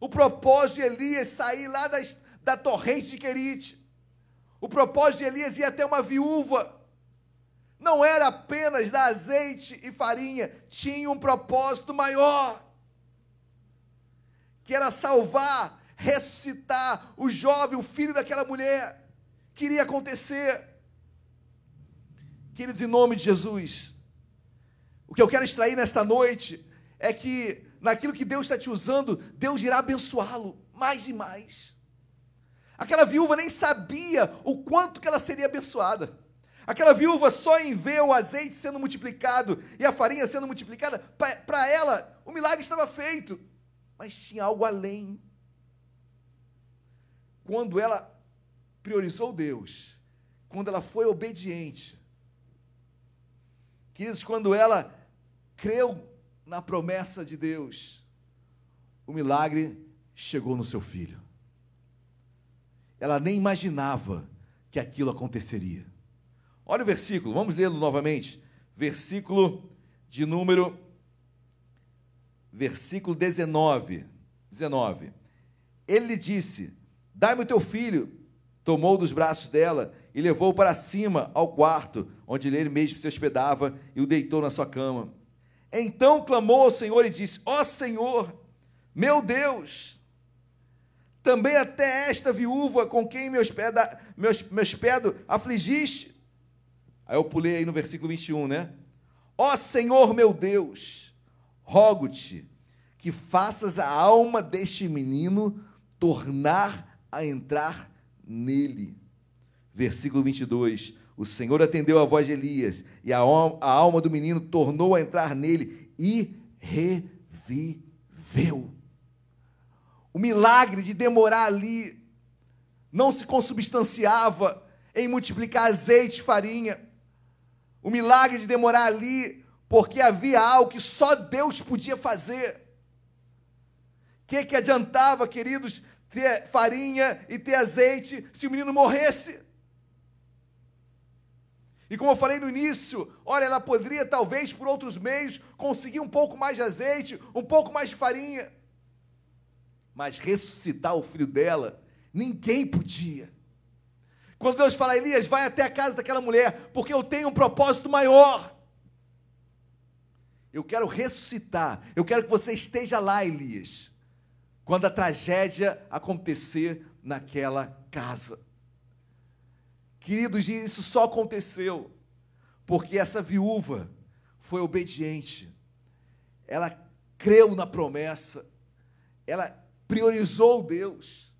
O propósito de Elias sair lá das, da torrente de Querite. O propósito de Elias ir até uma viúva. Não era apenas dar azeite e farinha, tinha um propósito maior. Que era salvar, ressuscitar o jovem, o filho daquela mulher. Queria acontecer. Queridos, em nome de Jesus, o que eu quero extrair nesta noite é que naquilo que Deus está te usando, Deus irá abençoá-lo mais e mais. Aquela viúva nem sabia o quanto que ela seria abençoada. Aquela viúva só em ver o azeite sendo multiplicado e a farinha sendo multiplicada, para ela o milagre estava feito. Mas tinha algo além. Quando ela priorizou Deus, quando ela foi obediente, queridos, quando ela creu na promessa de Deus, o milagre chegou no seu filho. Ela nem imaginava que aquilo aconteceria. Olha o versículo, vamos lê-lo novamente. Versículo de número versículo 19. 19. Ele lhe disse: Dai-me o teu filho. Tomou dos braços dela e levou para cima ao quarto, onde ele mesmo se hospedava, e o deitou na sua cama. Então clamou ao Senhor e disse: Ó oh, Senhor, meu Deus, também até esta viúva com quem me, hospeda, me, me hospedo afligiste. Aí eu pulei aí no versículo 21, né? Ó oh, Senhor meu Deus, rogo-te que faças a alma deste menino tornar a entrar nele. Versículo 22. O Senhor atendeu a voz de Elias, e a, alma do menino tornou a entrar nele e reviveu. O milagre de demorar ali não se consubstanciava em multiplicar azeite e farinha. O milagre de demorar ali, porque havia algo que só Deus podia fazer. O que, que adiantava, queridos, ter farinha e ter azeite se o menino morresse? E como eu falei no início, olha, ela poderia talvez por outros meios conseguir um pouco mais de azeite, um pouco mais de farinha. Mas ressuscitar o filho dela, ninguém podia. Quando Deus fala, Elias, vai até a casa daquela mulher, porque eu tenho um propósito maior. Eu quero ressuscitar, eu quero que você esteja lá, Elias, quando a tragédia acontecer naquela casa. Queridos, isso só aconteceu porque essa viúva foi obediente. Ela creu na promessa. Ela priorizou Deus.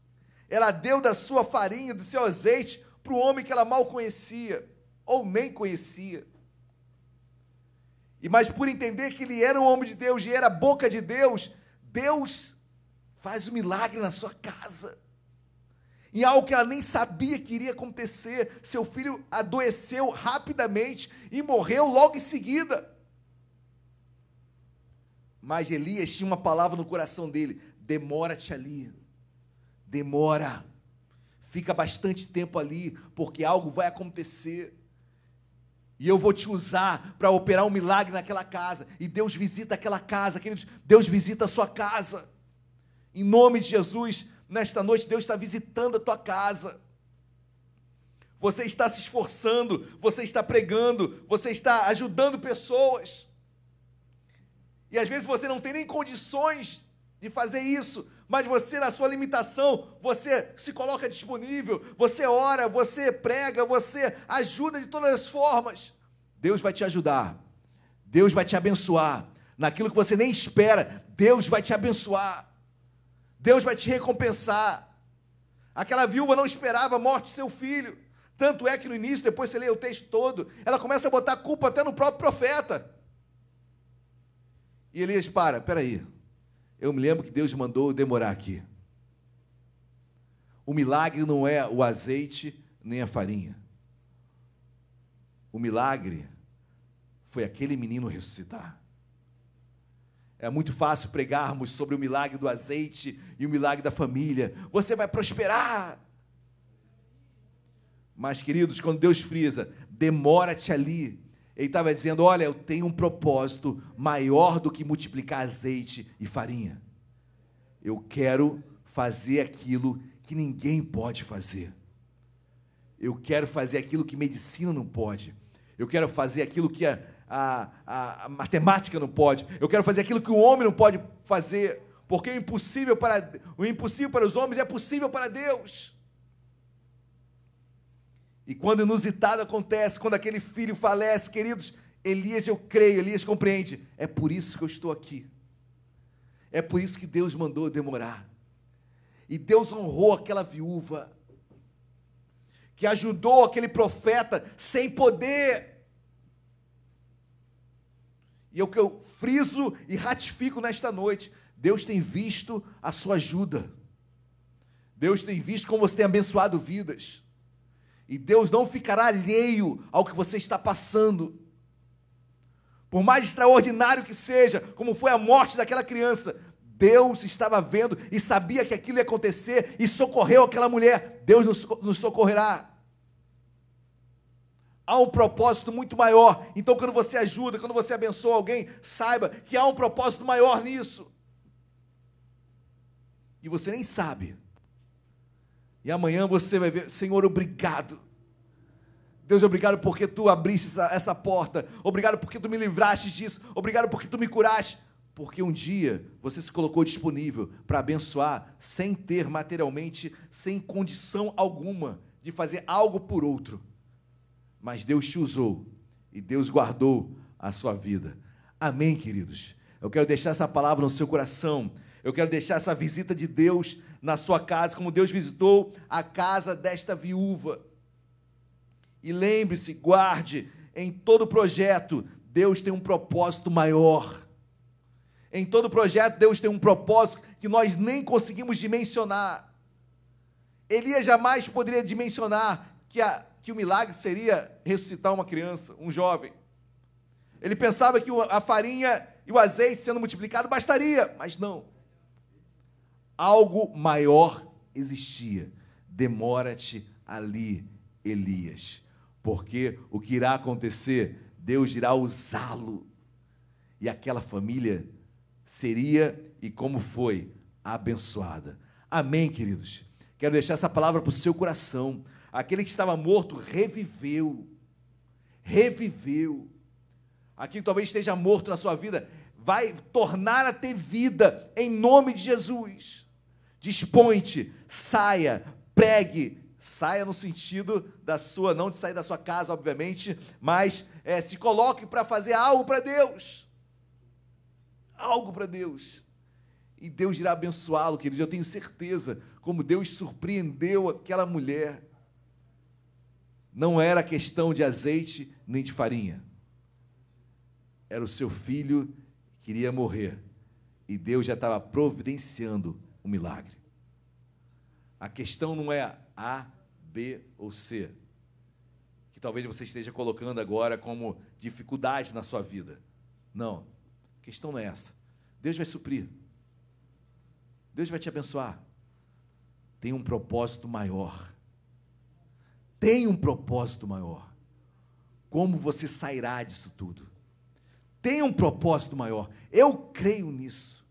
Ela deu da sua farinha, do seu azeite para o homem que ela mal conhecia ou nem conhecia. E mas por entender que ele era um homem de Deus e era a boca de Deus, Deus faz um milagre na sua casa em algo que ela nem sabia que iria acontecer. Seu filho adoeceu rapidamente e morreu logo em seguida. Mas Elias tinha uma palavra no coração dele: demora-te ali, demora, fica bastante tempo ali, porque algo vai acontecer. E eu vou te usar para operar um milagre naquela casa. E Deus visita aquela casa, queridos. Deus visita a sua casa. Em nome de Jesus, Nesta noite, Deus está visitando a tua casa. Você está se esforçando, você está pregando, você está ajudando pessoas. E às vezes você não tem nem condições de fazer isso, mas você, na sua limitação, você se coloca disponível, você ora, você prega, você ajuda de todas as formas. Deus vai te ajudar. Deus vai te abençoar. Naquilo que você nem espera, Deus vai te abençoar. Deus vai te recompensar. Aquela viúva não esperava a morte de seu filho. Tanto é que no início, depois você lê o texto todo, ela começa a botar culpa até no próprio profeta. E Elias, para, peraí. Eu me lembro que Deus mandou demorar aqui. O milagre não é o azeite nem a farinha. O milagre foi aquele menino ressuscitar. É muito fácil pregarmos sobre o milagre do azeite e o milagre da família. Você vai prosperar. Mas, queridos, quando Deus frisa, demora-te ali. Ele estava dizendo: Olha, eu tenho um propósito maior do que multiplicar azeite e farinha. Eu quero fazer aquilo que ninguém pode fazer. Eu quero fazer aquilo que medicina não pode. Eu quero fazer aquilo que a, a, a, a matemática não pode. Eu quero fazer aquilo que o homem não pode fazer. Porque o impossível para, o impossível para os homens é possível para Deus. E quando inusitado acontece, quando aquele filho falece, queridos, Elias, eu creio, Elias compreende. É por isso que eu estou aqui. É por isso que Deus mandou demorar. E Deus honrou aquela viúva que ajudou aquele profeta sem poder. E é o que eu friso e ratifico nesta noite. Deus tem visto a sua ajuda. Deus tem visto como você tem abençoado vidas. E Deus não ficará alheio ao que você está passando. Por mais extraordinário que seja, como foi a morte daquela criança, Deus estava vendo e sabia que aquilo ia acontecer e socorreu aquela mulher. Deus nos, socorrerá há um propósito muito maior. Então, quando você ajuda, quando você abençoa alguém, saiba que há um propósito maior nisso. E você nem sabe. E amanhã você vai ver, Senhor, obrigado. Deus, obrigado porque tu abriste essa, essa porta. Obrigado porque tu me livraste disso. Obrigado porque tu me curaste. Porque um dia você se colocou disponível para abençoar sem ter materialmente, sem condição alguma de fazer algo por outro mas Deus te usou e Deus guardou a sua vida. Amém, queridos? Eu quero deixar essa palavra no seu coração. Eu quero deixar essa visita de Deus na sua casa, como Deus visitou a casa desta viúva. E lembre-se, guarde, em todo projeto, Deus tem um propósito maior. Em todo projeto, Deus tem um propósito que nós nem conseguimos dimensionar. Elias jamais poderia dimensionar que a, que o milagre seria ressuscitar uma criança, um jovem. Ele pensava que a farinha e o azeite sendo multiplicado bastaria, mas não. Algo maior existia. Demora-te ali, Elias, porque o que irá acontecer, Deus irá usá-lo. E aquela família seria e como foi abençoada. Amém, queridos. Quero deixar essa palavra para o seu coração. Aquele que estava morto reviveu. Reviveu. Aquele que talvez esteja morto na sua vida vai tornar a ter vida em nome de Jesus. Dispõe-te, saia, pregue, saia no sentido da sua, não de sair da sua casa, obviamente, mas é, se coloque para fazer algo para Deus. Algo para Deus. E Deus irá abençoá-lo, querido. Eu tenho certeza como Deus surpreendeu aquela mulher não era questão de azeite nem de farinha. Era o seu filho que iria morrer. E Deus já estava providenciando o um milagre. A questão não é A, B ou C, que talvez você esteja colocando agora como dificuldade na sua vida. Não. A questão não é essa. Deus vai suprir. Deus vai te abençoar. Tem um propósito maior tem um propósito maior. Como você sairá disso tudo? Tem um propósito maior. Eu creio nisso.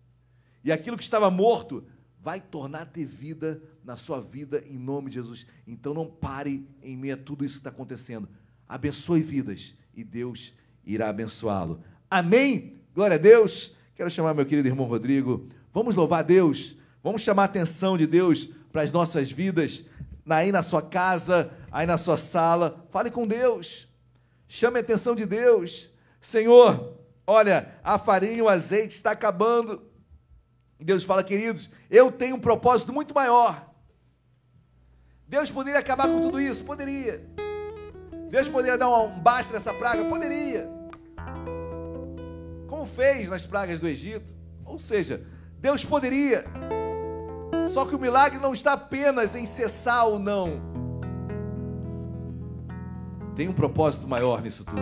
E aquilo que estava morto vai tornar ter vida na sua vida em nome de Jesus. Então não pare em meio a tudo isso que está acontecendo. Abençoe vidas e Deus irá abençoá-lo. Amém? Glória a Deus. Quero chamar meu querido irmão Rodrigo. Vamos louvar Deus. Vamos chamar a atenção de Deus para as nossas vidas aí na sua casa, aí na sua sala, fale com Deus. Chame a atenção de Deus. Senhor, olha, a farinha e o azeite está acabando. E Deus fala, queridos, eu tenho um propósito muito maior. Deus poderia acabar com tudo isso? Poderia. Deus poderia dar um basta nessa praga? Poderia. Como fez nas pragas do Egito. Ou seja, Deus poderia. Só que o milagre não está apenas em cessar ou não. Tem um propósito maior nisso tudo.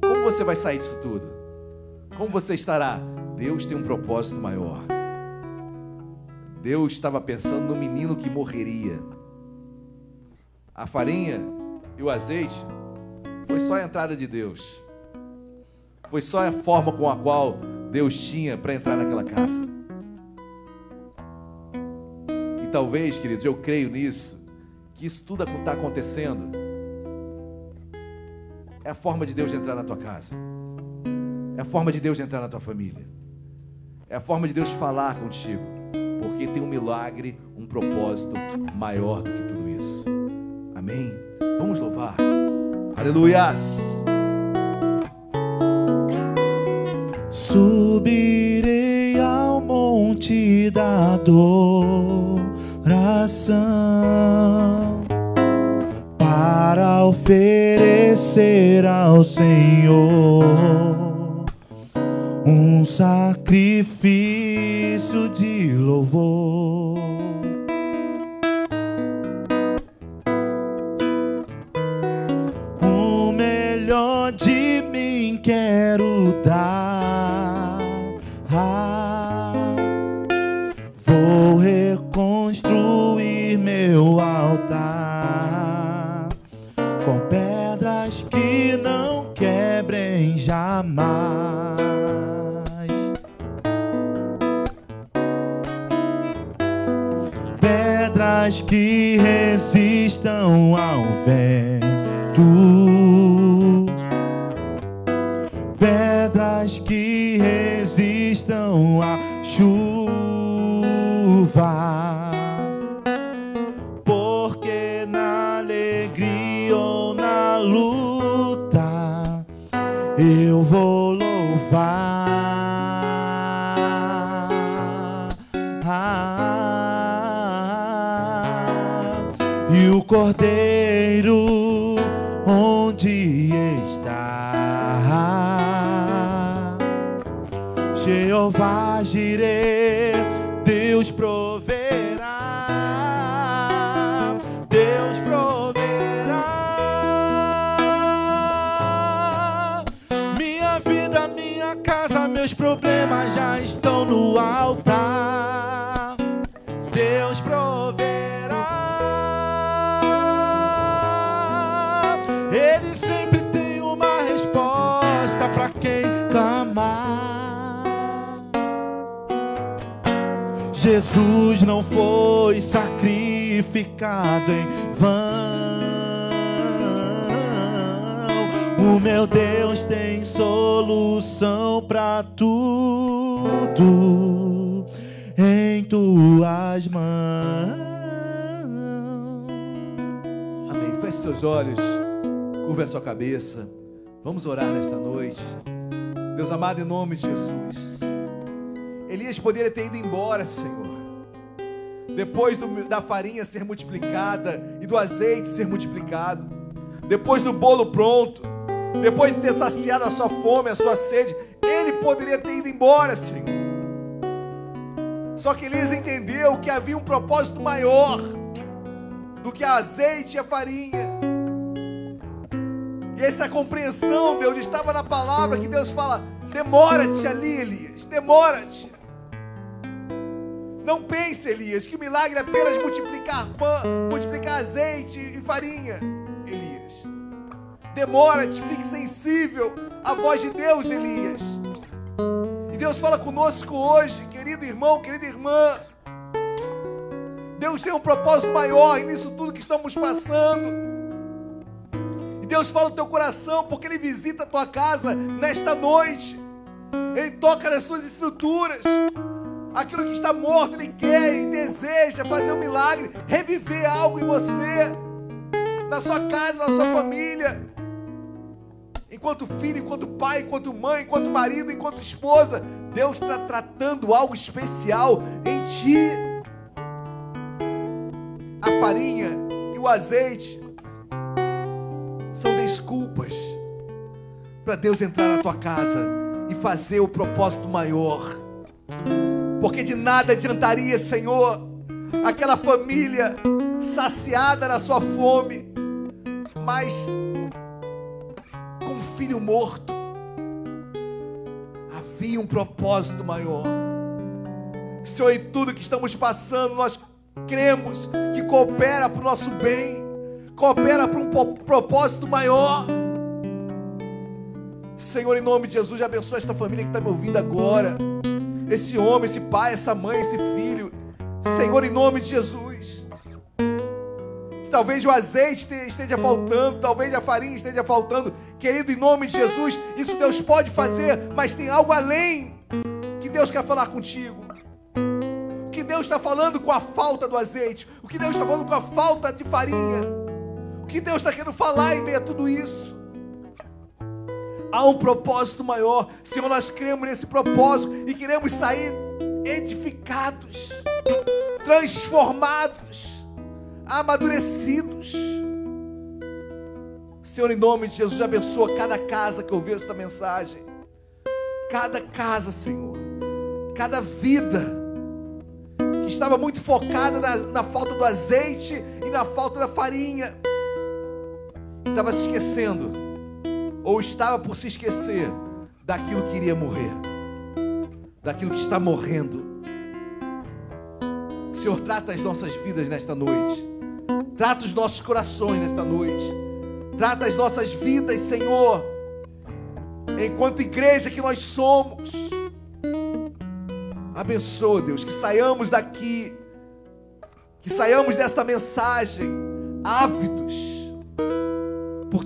Como você vai sair disso tudo? Como você estará? Deus tem um propósito maior. Deus estava pensando no menino que morreria. A farinha e o azeite foi só a entrada de Deus. Foi só a forma com a qual Deus tinha para entrar naquela casa. Talvez, queridos, eu creio nisso, que isso tudo está acontecendo. É a forma de Deus entrar na tua casa. É a forma de Deus entrar na tua família. É a forma de Deus falar contigo. Porque tem um milagre, um propósito maior do que tudo isso. Amém? Vamos louvar. Aleluias. Subirei ao monte da adoração para oferecer ao Senhor um sacrifício de louvor. Altar com pedras que não quebrem jamais. Pedras que resistam ao vento Jesus não foi sacrificado em vão. O meu Deus tem solução para tudo em tuas mãos. Amém. Feche seus olhos, curva a sua cabeça. Vamos orar nesta noite. Deus amado, em nome de Jesus. Elias poderia ter ido embora, Senhor. Depois do- da farinha ser multiplicada e do azeite ser multiplicado. Depois do bolo pronto. Depois de ter saciado a sua fome, a sua sede. Ele poderia ter ido embora, Senhor. Só que Elias entendeu que havia um propósito maior do que azeite e a farinha. E essa compreensão, Deus, estava na palavra que Deus fala: demora-te ali, Elias, demora-te. Não pense, Elias, que o milagre é apenas multiplicar pão, multiplicar azeite e farinha, Elias. Demora-te, fique sensível à voz de Deus, Elias. E Deus fala conosco hoje, querido irmão, querida irmã. Deus tem um propósito maior nisso tudo que estamos passando. E Deus fala no teu coração, porque Ele visita a tua casa nesta noite. Ele toca nas suas estruturas. Aquilo que está morto, Ele quer e deseja fazer um milagre, reviver algo em você, na sua casa, na sua família. enquanto filho, enquanto pai, enquanto mãe, enquanto marido, enquanto esposa. Deus está tratando algo especial em ti. A farinha e o azeite são desculpas para Deus entrar na tua casa e fazer o propósito maior. Porque de nada adiantaria, Senhor, aquela família saciada na sua fome, mas com um filho morto. Havia um propósito maior. Senhor, em tudo que estamos passando, nós cremos que coopera para o nosso bem, coopera para um propósito maior. Senhor, em nome de Jesus, abençoa esta família que está me ouvindo agora. Esse homem, esse pai, essa mãe, esse filho. Senhor, em nome de Jesus. Talvez o azeite esteja faltando, talvez a farinha esteja faltando. Querido, em nome de Jesus, isso Deus pode fazer, mas tem algo além que Deus quer falar contigo. O que Deus está falando com a falta do azeite, o que Deus está falando com a falta de farinha, o que Deus está querendo falar em meio a tudo isso. Há um propósito maior. Senhor, nós cremos nesse propósito e queremos sair edificados, transformados, amadurecidos. Senhor, em nome de Jesus, abençoa cada casa que ouviu esta mensagem. Cada casa, Senhor. Cada vida que estava muito focada na, na falta do azeite e na falta da farinha. Estava se esquecendo ou estava por se esquecer daquilo que iria morrer, daquilo que está morrendo. Senhor, trata as nossas vidas nesta noite, trata os nossos corações nesta noite, trata as nossas vidas, Senhor, enquanto igreja que nós somos. Abençoa, Deus, que saiamos daqui, que saiamos desta mensagem ávidos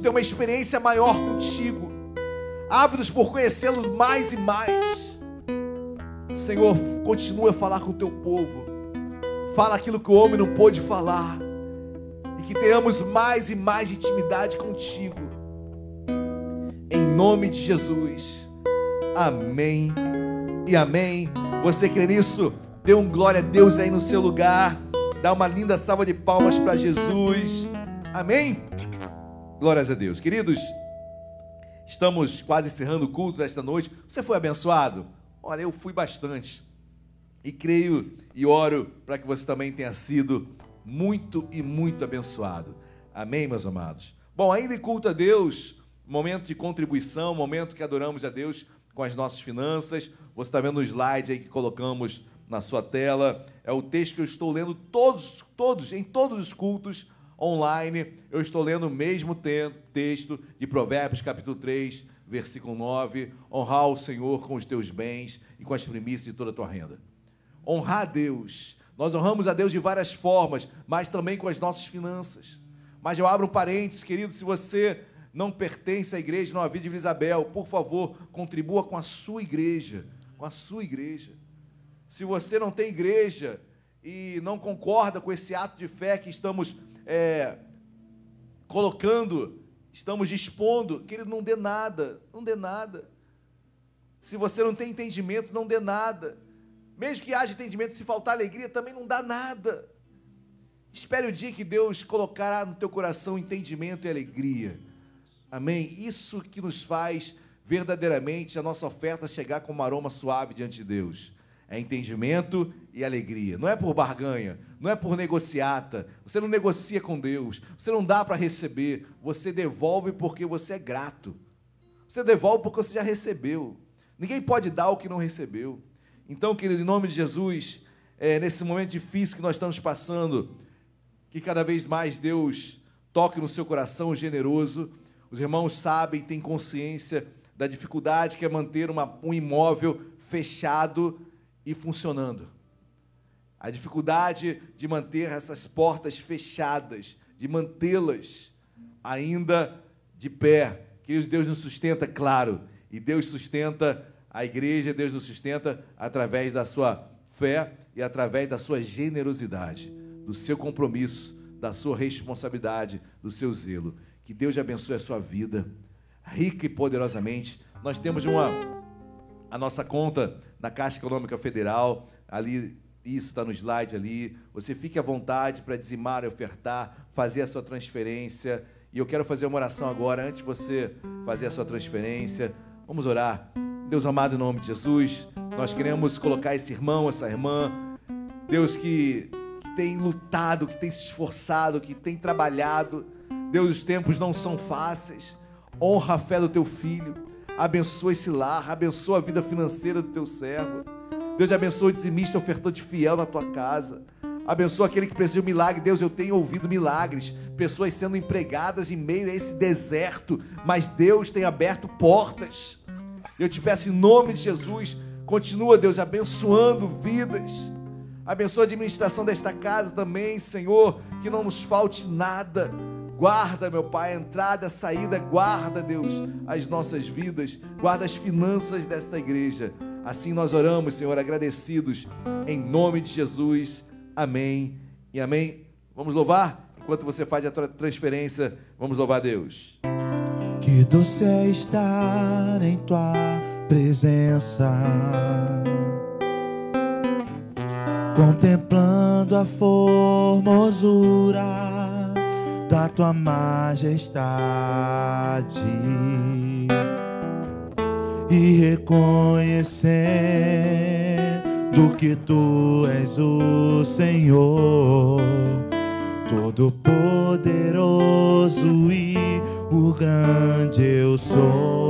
ter uma experiência maior contigo, ávidos por conhecê-lo mais e mais. Senhor, continua a falar com o teu povo, fala aquilo que o homem não pôde falar, e que tenhamos mais e mais intimidade contigo, em nome de Jesus, amém e amém. Você crê nisso? Dê um glória a Deus aí no seu lugar, dá uma linda salva de palmas para Jesus, amém? Glórias a Deus. Queridos, estamos quase encerrando o culto desta noite. Você foi abençoado? Olha, eu fui bastante. E creio e oro para que você também tenha sido muito e muito abençoado. Amém, meus amados? Bom, ainda em culto a Deus, momento de contribuição, momento que adoramos a Deus com as nossas finanças. Você está vendo o slide aí que colocamos na sua tela. É o texto que eu estou lendo todos, todos, em todos os cultos online, eu estou lendo o mesmo texto de Provérbios, capítulo 3, versículo 9: honrar o Senhor com os teus bens e com as primícias de toda a tua renda. Honrar a Deus. Nós honramos a Deus de várias formas, mas também com as nossas finanças. Mas eu abro um parênteses, querido, se você não pertence à igreja Nova Vida de Isabel, por favor, contribua com a sua igreja, com a sua igreja. Se você não tem igreja e não concorda com esse ato de fé que estamos é, colocando, estamos dispondo, querido, não dê nada, não dê nada. Se você não tem entendimento, não dê nada. Mesmo que haja entendimento, se faltar alegria, também não dá nada. Espere o dia que Deus colocará no teu coração entendimento e alegria. Amém? Isso que nos faz verdadeiramente a nossa oferta chegar como um aroma suave diante de Deus é entendimento e alegria. Não é por barganha, não é por negociata. Você não negocia com Deus, você não dá para receber, você devolve porque você é grato. Você devolve porque você já recebeu. Ninguém pode dar o que não recebeu. Então, querido, em nome de Jesus, é, nesse momento difícil que nós estamos passando, que cada vez mais Deus toque no seu coração generoso. Os irmãos sabem, têm consciência da dificuldade que é manter uma, um imóvel fechado e funcionando. A dificuldade de manter essas portas fechadas, de mantê-las ainda de pé. Que Deus nos sustenta, claro, e Deus sustenta a igreja, Deus nos sustenta através da sua fé e através da sua generosidade, do seu compromisso, da sua responsabilidade, do seu zelo. Que Deus abençoe a sua vida. rica e poderosamente. Nós temos uma a nossa conta na Caixa Econômica Federal, ali isso está no slide ali. Você fique à vontade para dizimar, ofertar, fazer a sua transferência. E eu quero fazer uma oração agora, antes de você fazer a sua transferência. Vamos orar. Deus amado, em nome de Jesus, nós queremos colocar esse irmão, essa irmã, Deus que, que tem lutado, que tem se esforçado, que tem trabalhado. Deus, os tempos não são fáceis. Honra a fé do teu filho. Abençoa esse lar, abençoa a vida financeira do teu servo. Deus abençoa o dizimista ofertante fiel na tua casa. Abençoa aquele que precisa de um milagre. Deus, eu tenho ouvido milagres. Pessoas sendo empregadas em meio a esse deserto. Mas Deus tem aberto portas. Eu te peço em nome de Jesus. Continua, Deus, abençoando vidas. Abençoa a administração desta casa também, Senhor. Que não nos falte nada. Guarda, meu Pai, a entrada, a saída. Guarda, Deus, as nossas vidas. Guarda as finanças desta igreja. Assim nós oramos, Senhor, agradecidos, em nome de Jesus. Amém e amém. Vamos louvar? Enquanto você faz a transferência, vamos louvar Deus. Que doce é estar em tua presença, contemplando a formosura da tua majestade e reconhecendo que tu és o Senhor, Todo-Poderoso e o grande eu sou.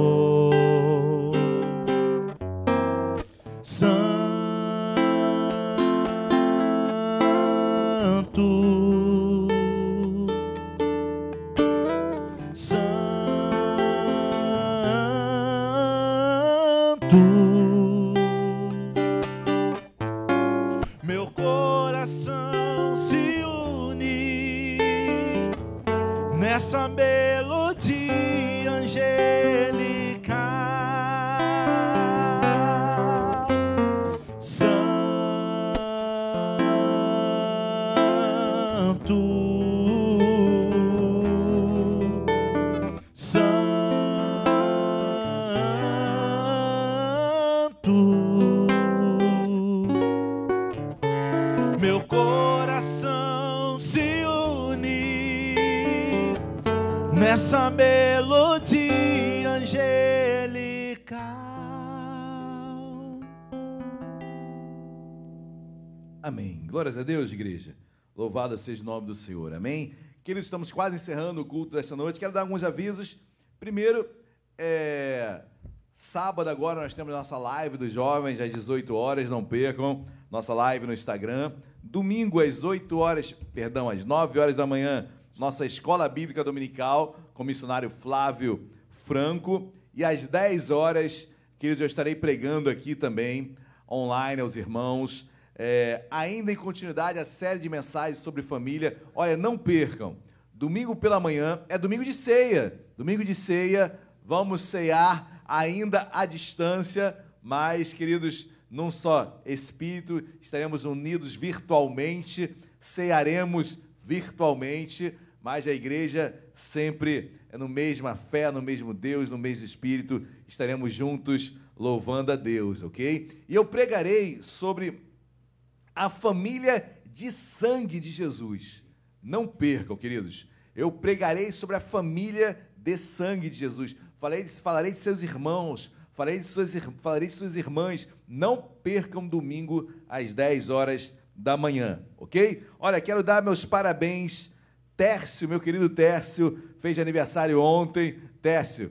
Louvado seja o nome do Senhor. Amém? Queridos, estamos quase encerrando o culto desta noite. Quero dar alguns avisos. Primeiro, é... sábado agora nós temos nossa live dos jovens às 18 horas, não percam. Nossa live no Instagram. Domingo às 8 horas, perdão, às 9 horas da manhã, nossa escola bíblica dominical com o missionário Flávio Franco. E às 10 horas, queridos, eu estarei pregando aqui também, online aos irmãos é, ainda em continuidade a série de mensagens sobre família. Olha, não percam. Domingo pela manhã é domingo de ceia. Domingo de ceia, vamos cear ainda à distância, mas, queridos, num só espírito, estaremos unidos virtualmente, cearemos virtualmente, mas a igreja sempre é no mesma fé, no mesmo Deus, no mesmo espírito, estaremos juntos louvando a Deus, ok? E eu pregarei sobre a família de sangue de Jesus. Não percam, queridos. Eu pregarei sobre a família de sangue de Jesus. Falarei, falarei de seus irmãos, falarei de, suas, falarei de suas irmãs. Não percam domingo às 10 horas da manhã, ok? Olha, quero dar meus parabéns. Tércio, meu querido Tércio, fez aniversário ontem. Tércio,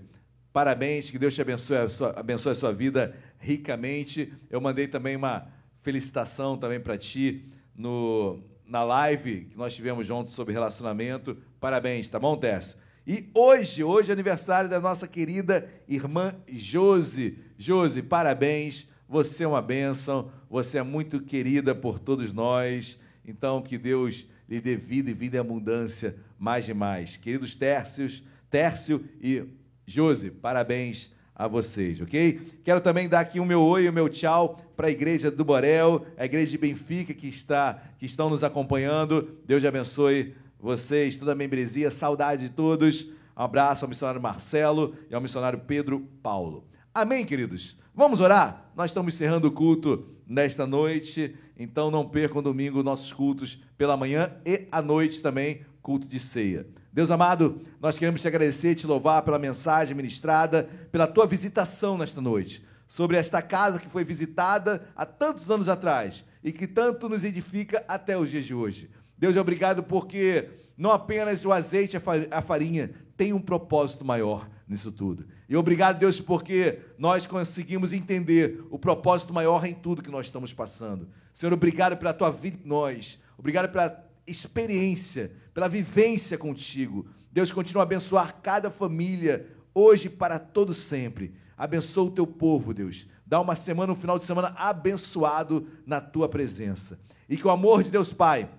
parabéns, que Deus te abençoe a sua, abençoe a sua vida ricamente. Eu mandei também uma felicitação também para ti no, na live que nós tivemos juntos sobre relacionamento. Parabéns, tá bom, Tércio? E hoje, hoje é aniversário da nossa querida irmã Josi. Josi, parabéns. Você é uma bênção, você é muito querida por todos nós. Então, que Deus lhe dê vida e vida em abundância mais e mais. Queridos Tércios, Tércio e Josi, parabéns a vocês, ok? Quero também dar aqui o meu oi, o meu tchau para a igreja do Borel, a igreja de Benfica que está que estão nos acompanhando. Deus abençoe vocês, toda a membresia, saudade de todos. Um abraço ao missionário Marcelo e ao missionário Pedro Paulo. Amém, queridos? Vamos orar? Nós estamos encerrando o culto nesta noite, então não percam domingo nossos cultos pela manhã e à noite também, culto de ceia. Deus amado, nós queremos te agradecer te louvar pela mensagem ministrada, pela tua visitação nesta noite, sobre esta casa que foi visitada há tantos anos atrás e que tanto nos edifica até os dias de hoje. Deus, obrigado porque não apenas o azeite e a farinha tem um propósito maior nisso tudo. E obrigado, Deus, porque nós conseguimos entender o propósito maior em tudo que nós estamos passando. Senhor, obrigado pela tua vida em nós. Obrigado pela experiência, pela vivência contigo. Deus continua a abençoar cada família, hoje para todo sempre. Abençoa o teu povo, Deus. Dá uma semana, um final de semana abençoado na tua presença. E que o amor de Deus Pai,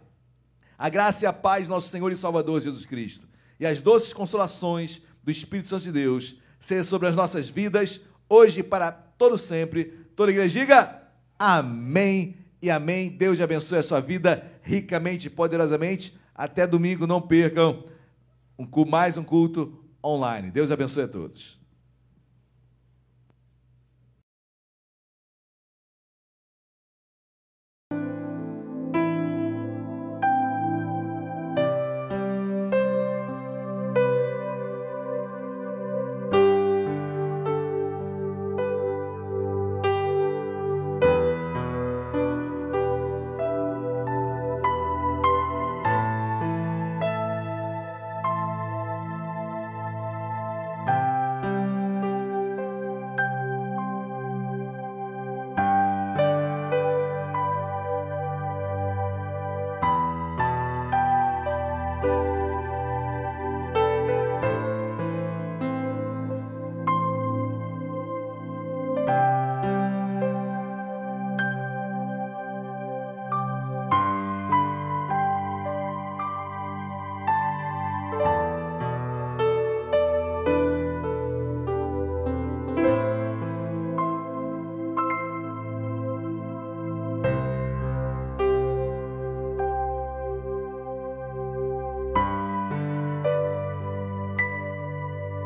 a graça e a paz do nosso Senhor e Salvador Jesus Cristo, e as doces consolações do Espírito Santo de Deus, seja sobre as nossas vidas, hoje para todo sempre. Toda igreja diga amém e amém. Deus abençoe a sua vida ricamente poderosamente. Até domingo, não percam um, mais um culto online. Deus abençoe a todos.